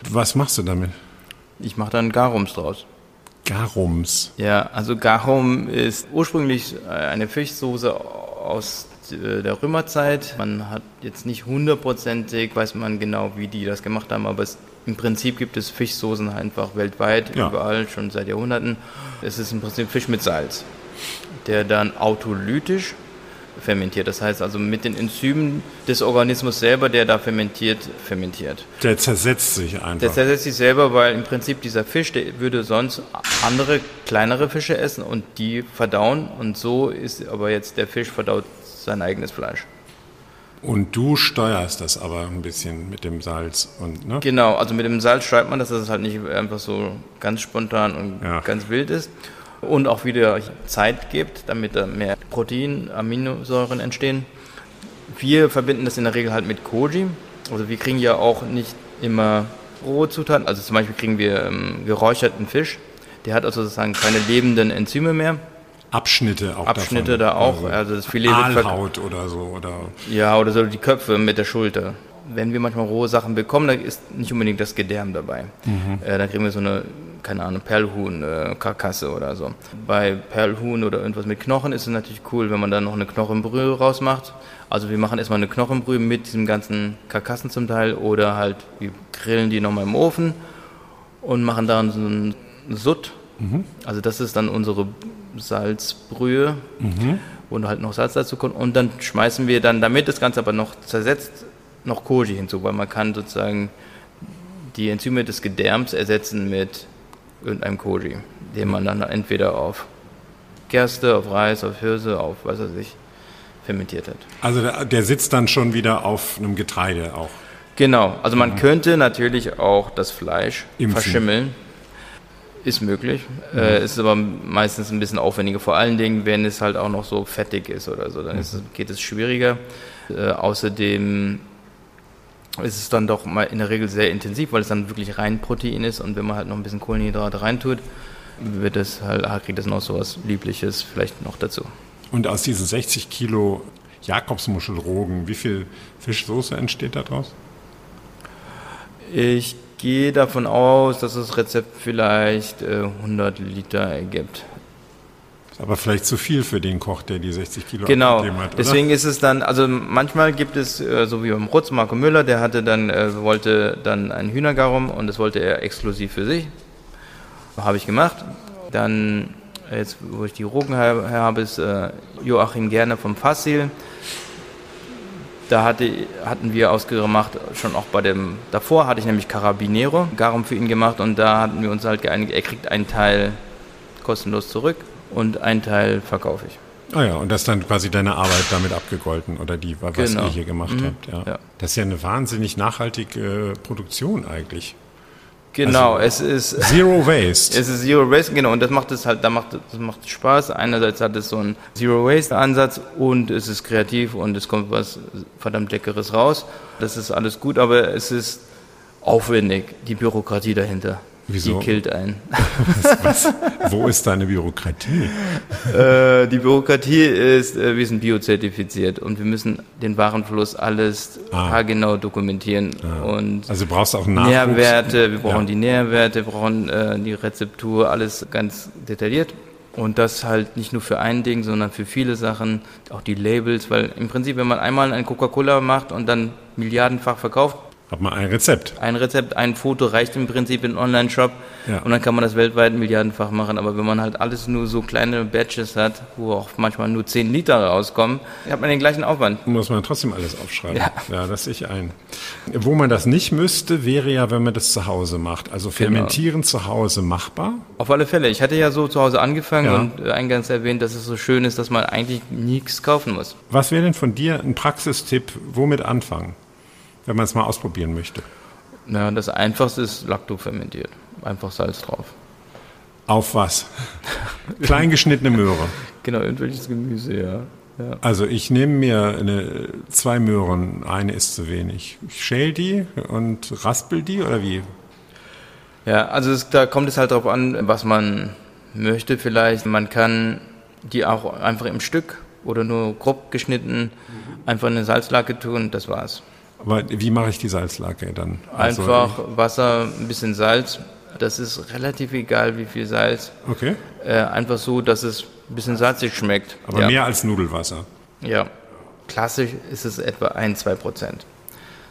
Speaker 2: Was machst du damit?
Speaker 3: Ich mache dann Garums draus.
Speaker 2: Garums.
Speaker 3: Ja, also Garum ist ursprünglich äh, eine Fischsoße aus äh, der Römerzeit. Man hat jetzt nicht hundertprozentig, weiß man genau, wie die das gemacht haben, aber es, im Prinzip gibt es Fischsoßen einfach weltweit,
Speaker 2: Ja.
Speaker 3: überall, schon seit Jahrhunderten. Es ist im Prinzip Fisch mit Salz, der dann autolytisch fermentiert. Das heißt also mit den Enzymen des Organismus selber, der da fermentiert, fermentiert.
Speaker 2: Der zersetzt sich einfach.
Speaker 3: Der zersetzt sich selber, weil im Prinzip dieser Fisch, der würde sonst andere kleinere Fische essen und die verdauen. Und so ist aber jetzt der Fisch verdaut sein eigenes Fleisch.
Speaker 2: Und du steuerst das aber ein bisschen mit dem Salz und ne?
Speaker 3: Genau, also mit dem Salz schreibt man, dass es halt nicht einfach so ganz spontan und
Speaker 2: Ja.
Speaker 3: ganz wild ist. Und auch wieder Zeit gibt, damit da mehr Protein, Aminosäuren entstehen. Wir verbinden das in der Regel halt mit Koji. Also wir kriegen ja auch nicht immer rohe Zutaten. Also zum Beispiel kriegen wir ähm, geräucherten Fisch. Der hat also sozusagen keine lebenden Enzyme mehr.
Speaker 2: Abschnitte auch
Speaker 3: Abschnitte
Speaker 2: davon.
Speaker 3: da auch. Also das Filet
Speaker 2: Aalhaut oder so oder
Speaker 3: Ja, oder so die Köpfe mit der Schulter. Wenn wir manchmal rohe Sachen bekommen, da ist nicht unbedingt das Gedärm dabei. Äh, dann kriegen wir so eine, keine Ahnung, Perlhuhn, äh, Karkasse oder so. Bei Perlhuhn oder irgendwas mit Knochen ist es natürlich cool, wenn man dann noch eine Knochenbrühe rausmacht. Also wir machen erstmal eine Knochenbrühe mit diesem ganzen Karkassen zum Teil oder halt wir grillen die nochmal im Ofen und machen dann so einen Sutt. Also das ist dann unsere Salzbrühe, wo halt noch Salz dazu kommt. Und dann schmeißen wir dann, damit das Ganze aber noch zersetzt, noch Koji hinzu, weil man kann sozusagen die Enzyme des Gedärms ersetzen mit irgendeinem Koji, den man dann entweder auf Gerste, auf Reis, auf Hirse, auf was weiß ich, fermentiert hat.
Speaker 2: also der, der sitzt dann schon wieder auf einem Getreide auch.
Speaker 3: Genau, also man könnte natürlich auch das Fleisch
Speaker 2: Impfen.
Speaker 3: verschimmeln. Ist möglich, äh, ist aber meistens ein bisschen aufwendiger, vor allen Dingen, wenn es halt auch noch so fettig ist oder so, dann es- geht es schwieriger. Äh, außerdem ist es dann doch mal in der Regel sehr intensiv, weil es dann wirklich rein Protein ist und wenn man halt noch ein bisschen Kohlenhydrate reintut, wird das halt, ah, kriegt das noch so was Liebliches vielleicht noch dazu.
Speaker 2: Und aus diesen 60 Kilo Jakobsmuschelrogen, wie viel Fischsoße entsteht daraus?
Speaker 3: Ich gehe davon aus, dass das Rezept vielleicht äh, 100 Liter ergibt.
Speaker 2: Aber vielleicht zu viel für den Koch, der die 60 Kilo
Speaker 3: Genau,
Speaker 2: abgegeben hat, oder?
Speaker 3: deswegen ist es dann, also manchmal gibt es, äh, so wie beim Rutz, Marco Müller, der hatte dann, äh, wollte dann ein Hühnergarum und das wollte er exklusiv für sich. Habe ich gemacht. Dann, jetzt wo ich die Rogen habe, ist äh, Joachim Gerne vom Fassil. Da hatte, hatten wir ausgemacht, schon auch bei dem, davor hatte ich nämlich Carabinero, Garum für ihn gemacht und da hatten wir uns halt geeinigt, er kriegt einen Teil kostenlos zurück und einen Teil verkaufe ich.
Speaker 2: Ah ja, und das ist dann quasi deine Arbeit damit abgegolten oder die, was
Speaker 3: Genau.
Speaker 2: ihr hier gemacht
Speaker 3: Mhm.
Speaker 2: habt. Ja.
Speaker 3: Ja.
Speaker 2: Das ist ja eine wahnsinnig nachhaltige äh, Produktion eigentlich.
Speaker 3: Genau,
Speaker 2: Also-
Speaker 3: es ist
Speaker 2: Zero Waste.
Speaker 3: Es ist Zero Waste, genau, und das macht es halt, da macht das macht Spaß. Einerseits hat es so einen Zero Waste Ansatz und es ist kreativ und es kommt was verdammt Leckeres raus. Das ist alles gut, aber es ist aufwendig, die Bürokratie dahinter.
Speaker 2: Wieso?
Speaker 3: Die killt einen.
Speaker 2: was, wo ist deine Bürokratie?
Speaker 3: äh, die Bürokratie ist, äh, wir sind biozertifiziert und wir müssen den Warenfluss alles
Speaker 2: Ah.
Speaker 3: haargenau dokumentieren und
Speaker 2: Also brauchst du auch Nachwuchs.
Speaker 3: Nährwerte, wir brauchen
Speaker 2: Ja.
Speaker 3: die Nährwerte, wir brauchen äh, die Rezeptur, alles ganz detailliert. Und das halt nicht nur für ein Ding, sondern für viele Sachen, auch die Labels, weil im Prinzip, wenn man einmal ein Coca-Cola macht und dann milliardenfach verkauft,
Speaker 2: Hat man ein Rezept.
Speaker 3: ein Rezept, ein Foto reicht im Prinzip in Online-Shop
Speaker 2: Ja.
Speaker 3: und dann kann man das weltweit milliardenfach machen. Aber wenn man halt alles nur so kleine Batches hat, wo auch manchmal nur 10 Liter rauskommen, hat man den gleichen Aufwand.
Speaker 2: Muss man trotzdem alles aufschreiben.
Speaker 3: Ja.
Speaker 2: ja, das sehe ich ein. Wo man das nicht müsste, wäre ja, wenn man das zu Hause macht. Also
Speaker 3: Genau.
Speaker 2: fermentieren zu Hause machbar.
Speaker 3: Auf alle Fälle. Ich hatte ja so zu Hause angefangen
Speaker 2: Ja.
Speaker 3: und äh, eingangs erwähnt, dass es so schön ist, dass man eigentlich nichts kaufen muss.
Speaker 2: Was wäre denn von dir ein Praxistipp, womit anfangen, wenn man es mal ausprobieren möchte?
Speaker 3: Na, das einfachste ist Lactofermentiert. Einfach Salz drauf.
Speaker 2: Auf was? Kleingeschnittene Möhre.
Speaker 3: Genau, irgendwelches Gemüse, ja. ja.
Speaker 2: Also ich nehme mir eine, zwei Möhren, eine ist zu wenig. Ich schäle die und raspel die oder wie?
Speaker 3: Ja, also es, da kommt es halt darauf an, was man möchte vielleicht. Man kann die auch einfach im Stück oder nur grob geschnitten einfach in eine Salzlake tun, das war's.
Speaker 2: Aber wie mache ich die Salzlake dann? Also,
Speaker 3: Einfach Wasser, ein bisschen Salz. Das ist relativ egal, wie viel Salz.
Speaker 2: Okay,
Speaker 3: Äh, einfach so, dass es ein bisschen salzig schmeckt.
Speaker 2: aber
Speaker 3: ja.
Speaker 2: mehr als Nudelwasser.
Speaker 3: Ja, klassisch ist es etwa 1-2 Prozent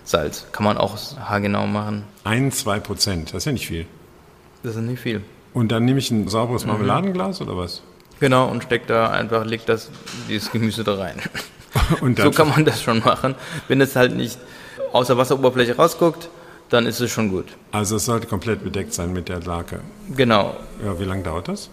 Speaker 3: Salz. Kann man auch haargenau machen.
Speaker 2: Ein, zwei Prozent, das ist ja nicht viel.
Speaker 3: Das ist nicht viel.
Speaker 2: Und dann nehme ich ein sauberes
Speaker 3: Mhm.
Speaker 2: Marmeladenglas oder was?
Speaker 3: Genau, und steckt da einfach, legt das, dieses Gemüse da rein.
Speaker 2: Und
Speaker 3: So kann man das schon machen. Wenn es halt nicht aus der Wasseroberfläche rausguckt, dann ist es schon gut.
Speaker 2: Also es sollte komplett bedeckt sein mit der Lake.
Speaker 3: Genau.
Speaker 2: Ja, wie lange dauert das?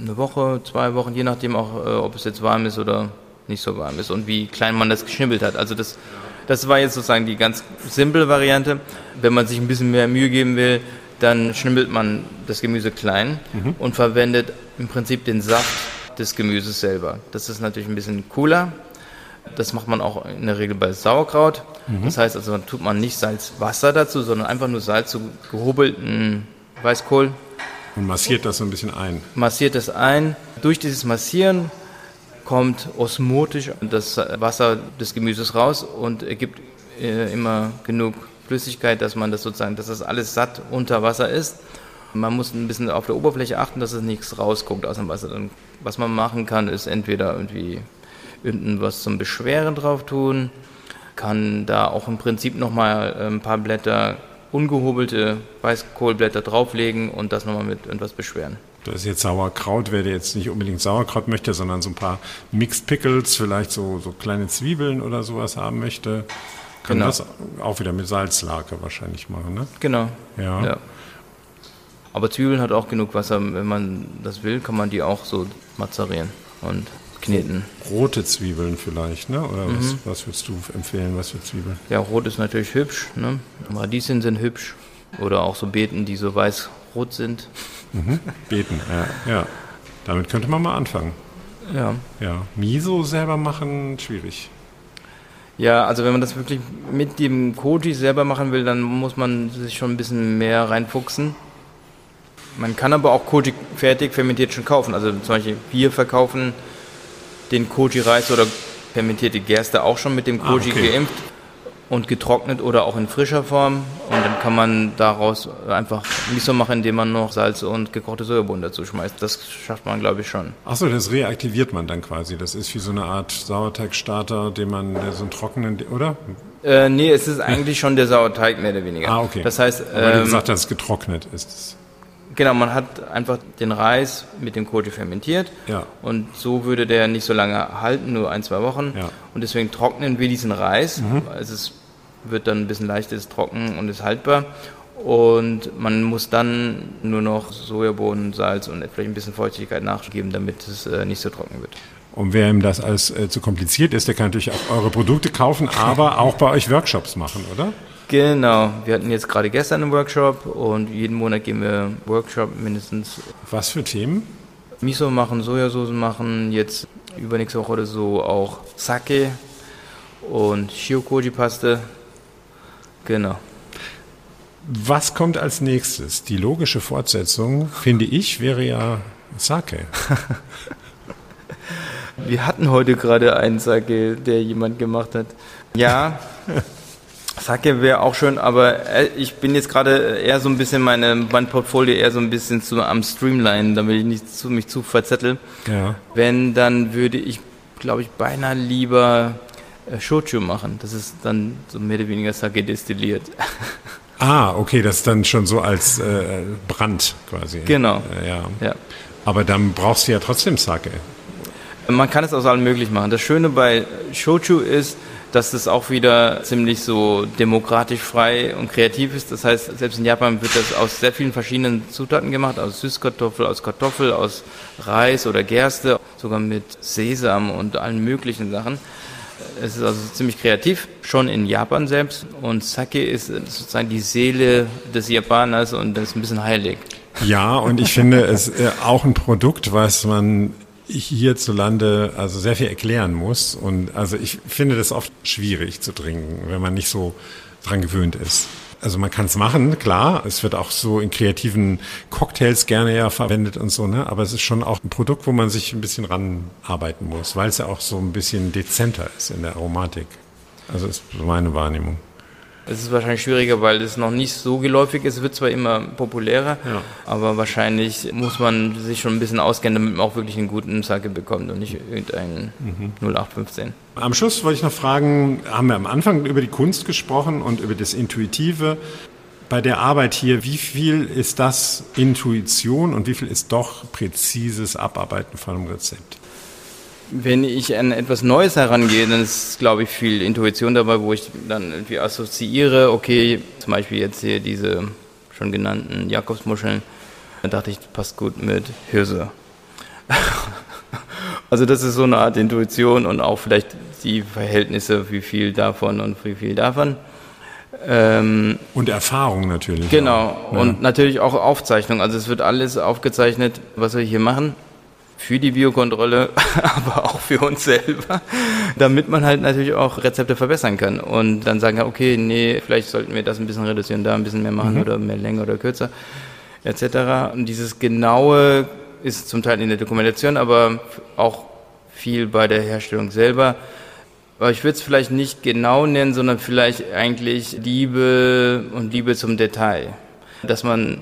Speaker 3: Eine Woche, zwei Wochen, je nachdem auch, äh, ob es jetzt warm ist oder nicht so warm ist und wie klein man das geschnibbelt hat. Also das, das war jetzt sozusagen die ganz simple Variante. Wenn man sich ein bisschen mehr Mühe geben will, dann schnibbelt man das Gemüse klein und verwendet im Prinzip den Saft des Gemüses selber. Das ist natürlich ein bisschen cooler. Das macht man auch in der Regel bei Sauerkraut. Das heißt also, dann tut man nicht Salzwasser dazu, sondern einfach nur Salz zu gehobelten Weißkohl
Speaker 2: Und massiert das so ein bisschen ein.
Speaker 3: massiert es ein. Durch dieses Massieren kommt osmotisch das Wasser des Gemüses raus und ergibt äh, immer genug Flüssigkeit, dass man das sozusagen, dass das alles satt unter Wasser ist. Man muss ein bisschen auf der Oberfläche achten, dass es nichts rausguckt aus dem Wasser. Dann, was man machen kann, ist entweder irgendwie irgendwas zum Beschweren drauf tun, kann da auch im Prinzip nochmal ein paar Blätter ungehobelte Weißkohlblätter drauflegen und das nochmal mit irgendwas beschweren.
Speaker 2: Das ist jetzt Sauerkraut, wer jetzt nicht unbedingt Sauerkraut möchte, sondern so ein paar Mixed Pickles, vielleicht so, so kleine Zwiebeln oder sowas haben möchte, kann
Speaker 3: Genau.
Speaker 2: das auch wieder mit Salzlake wahrscheinlich machen, ne?
Speaker 3: Genau.
Speaker 2: Ja.
Speaker 3: ja. Aber Zwiebeln hat auch genug Wasser. Wenn man das will, kann man die auch so mazerieren und kneten.
Speaker 2: Rote Zwiebeln vielleicht, ne? Oder
Speaker 3: Mhm.
Speaker 2: was, was würdest du empfehlen, was für Zwiebeln?
Speaker 3: Ja, rot ist natürlich hübsch. Ne? Radieschen sind hübsch. Oder auch so Beeten, die so weiß rot sind.
Speaker 2: Mhm. Beten, ja, ja. Damit könnte man mal anfangen.
Speaker 3: Ja.
Speaker 2: Ja. Miso selber machen, schwierig.
Speaker 3: Ja, also wenn man das wirklich mit dem Koji selber machen will, dann muss man sich schon ein bisschen mehr reinfuchsen. Man kann aber auch Koji fertig fermentiert schon kaufen. Also zum Beispiel wir verkaufen den Koji-Reis oder fermentierte Gerste auch schon mit dem Koji
Speaker 2: Ah, okay.
Speaker 3: geimpft und getrocknet oder auch in frischer Form. Und dann kann man daraus einfach Miso machen, indem man noch Salz und gekochte Sojabohnen dazu schmeißt. Das schafft man, glaube ich, schon.
Speaker 2: Achso, das reaktiviert man dann quasi. Das ist wie so eine Art Sauerteigstarter, den man, so einen trockenen, oder?
Speaker 3: Äh, nee, es ist eigentlich schon der Sauerteig, mehr oder weniger.
Speaker 2: Ah, okay.
Speaker 3: Das heißt,
Speaker 2: Weil du
Speaker 3: ähm,
Speaker 2: gesagt hast, getrocknet ist es.
Speaker 3: Genau, man hat einfach den Reis mit dem Koji fermentiert
Speaker 2: Ja.
Speaker 3: und so würde der nicht so lange halten, nur ein, zwei Wochen.
Speaker 2: Ja.
Speaker 3: Und deswegen trocknen wir diesen Reis.
Speaker 2: Mhm.
Speaker 3: Also es wird dann ein bisschen leichter, ist trocken und ist haltbar. Und man muss dann nur noch Sojabohnen, Salz und vielleicht ein bisschen Feuchtigkeit nachgeben, damit es äh, nicht so trocken wird.
Speaker 2: Und wer ihm das alles äh, zu kompliziert ist, der kann natürlich auch eure Produkte kaufen, aber auch bei euch Workshops machen, oder?
Speaker 3: Genau, wir hatten jetzt gerade gestern einen Workshop und jeden Monat gehen wir Workshop mindestens
Speaker 2: Was für Themen?
Speaker 3: Miso machen, Sojasauce machen, jetzt übernächste Woche oder so auch Sake und Shiokoji-Paste. Genau.
Speaker 2: Was kommt als nächstes? Die logische Fortsetzung, finde ich, wäre ja Sake.
Speaker 3: Wir hatten heute gerade einen Sake, der jemand gemacht hat. Ja, Sake wäre auch schön, aber äh, ich bin jetzt gerade eher so ein bisschen meine, mein Portfolio eher so ein bisschen zu, am Streamline, damit ich nicht zu, mich zu verzettel.
Speaker 2: Ja.
Speaker 3: Wenn, dann würde ich, glaube ich, beinahe lieber äh, Shochu machen. Das ist dann so mehr oder weniger Sake destilliert.
Speaker 2: Ah, okay, das ist dann schon so als äh, Brand quasi.
Speaker 3: Genau.
Speaker 2: Äh, ja.
Speaker 3: Ja.
Speaker 2: Aber dann brauchst du ja trotzdem Sake.
Speaker 3: Man kann es aus allem möglich machen. Das Schöne bei Shochu ist, dass es auch wieder ziemlich so demokratisch frei und kreativ ist. Das heißt, selbst in Japan wird das aus sehr vielen verschiedenen Zutaten gemacht, aus Süßkartoffel, aus Kartoffel, aus Reis oder Gerste, sogar mit Sesam und allen möglichen Sachen. Es ist also ziemlich kreativ, schon in Japan selbst. Und Sake ist sozusagen die Seele des Japaners und das ist ein bisschen heilig.
Speaker 2: Ja, und ich finde es äh, auch ein Produkt, was man hierzulande also sehr viel erklären muss. Und also ich finde das oft schwierig zu trinken, wenn man nicht so dran gewöhnt ist. Also man kann es machen, klar. Es wird auch so in kreativen Cocktails gerne ja verwendet und so, ne? Aber es ist schon auch ein Produkt, wo man sich ein bisschen ranarbeiten muss, weil es ja auch so ein bisschen dezenter ist in der Aromatik. Also ist so meine Wahrnehmung.
Speaker 3: Es ist wahrscheinlich schwieriger, weil es noch nicht so geläufig ist. Es wird zwar immer populärer,
Speaker 2: Ja.
Speaker 3: aber wahrscheinlich muss man sich schon ein bisschen auskennen, damit man auch wirklich einen guten Sake bekommt und nicht irgendeinen 0815.
Speaker 2: Am Schluss wollte ich noch fragen, haben wir am Anfang über die Kunst gesprochen und über das Intuitive. Bei der Arbeit hier, wie viel ist das Intuition und wie viel ist doch präzises Abarbeiten von einem Rezept?
Speaker 3: Wenn ich an etwas Neues herangehe, dann ist, glaube ich, viel Intuition dabei, wo ich dann irgendwie assoziiere, okay, zum Beispiel jetzt hier diese schon genannten Jakobsmuscheln, da dachte ich, passt gut mit Hirse. Also das ist so eine Art Intuition und auch vielleicht die Verhältnisse, wie viel davon und wie viel davon. Ähm,
Speaker 2: Und Erfahrung natürlich.
Speaker 3: genau,
Speaker 2: ne?
Speaker 3: und natürlich auch Aufzeichnung. Also es wird alles aufgezeichnet, was wir hier machen, für die Biokontrolle, aber auch für uns selber, damit man halt natürlich auch Rezepte verbessern kann und dann sagen kann, okay, nee, vielleicht sollten wir das ein bisschen reduzieren, da ein bisschen mehr machen oder mehr länger oder kürzer, etc. Und dieses Genaue ist zum Teil in der Dokumentation, aber auch viel bei der Herstellung selber. Aber ich würde es vielleicht nicht genau nennen, sondern vielleicht eigentlich Liebe und Liebe zum Detail. Dass man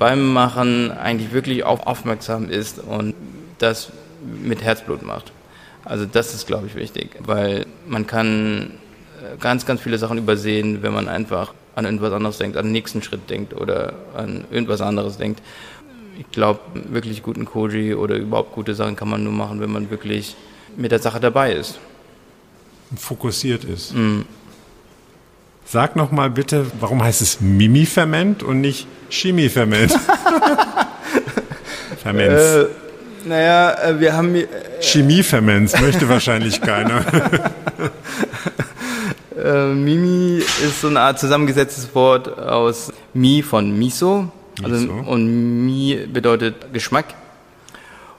Speaker 3: beim Machen eigentlich wirklich auf aufmerksam ist und das mit Herzblut macht. Also das ist, glaube ich, wichtig, weil man kann äh, ganz, ganz viele Sachen übersehen, wenn man einfach an irgendwas anderes denkt, an den nächsten Schritt denkt oder an irgendwas anderes denkt. Ich glaube, wirklich guten Koji oder überhaupt gute Sachen kann man nur machen, wenn man wirklich mit der Sache dabei ist.
Speaker 2: fokussiert ist. Sag noch mal bitte, warum heißt es Mimi-Ferment und nicht Chemie-Ferment? Ferments.
Speaker 3: Äh, naja, äh, wir haben äh,
Speaker 2: Chemie-Ferments möchte wahrscheinlich keiner.
Speaker 3: äh, Mimi ist so eine Art zusammengesetztes Wort aus Mi von Miso Also, und Mi bedeutet Geschmack.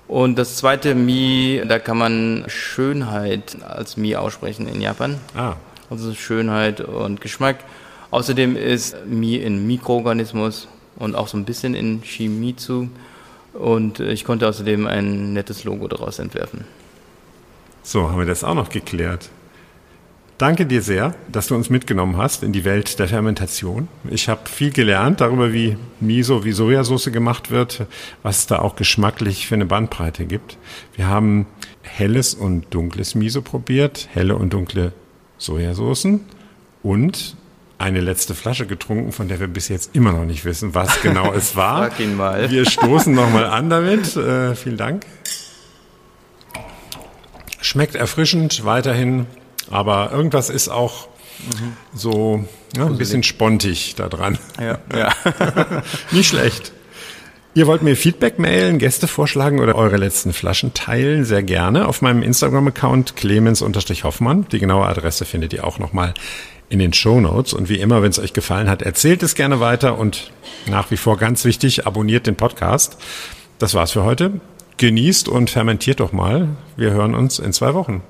Speaker 3: Und das zweite Mi, da kann man Schönheit als Mi aussprechen in Japan.
Speaker 2: Ah.
Speaker 3: Also Schönheit und Geschmack. Außerdem ist Mi ein Mikroorganismus und auch so ein bisschen in Shimizu. Und ich konnte außerdem ein nettes Logo daraus entwerfen.
Speaker 2: So, haben wir das auch noch geklärt. Danke dir sehr, dass du uns mitgenommen hast in die Welt der Fermentation. Ich habe viel gelernt darüber, wie Miso, wie Sojasauce gemacht wird, was es da auch geschmacklich für eine Bandbreite gibt. Wir haben helles und dunkles Miso probiert, helle und dunkle Sojasoßen und eine letzte Flasche getrunken, von der wir bis jetzt immer noch nicht wissen, was genau es war.
Speaker 3: Frag ihn mal.
Speaker 2: Wir stoßen nochmal an damit. Äh, vielen Dank. Schmeckt erfrischend weiterhin, aber irgendwas ist auch mhm. so ja, ein bisschen spontig da dran.
Speaker 3: Ja, ja.
Speaker 2: Nicht schlecht. Ihr wollt mir Feedback mailen, Gäste vorschlagen oder eure letzten Flaschen teilen, sehr gerne auf meinem Instagram-Account clemens-hoffmann. Die genaue Adresse findet ihr auch nochmal in den Show Notes. Und wie immer, wenn es euch gefallen hat, erzählt es gerne weiter und nach wie vor ganz wichtig, abonniert den Podcast. Das war's für heute. Genießt und fermentiert doch mal. Wir hören uns in zwei Wochen.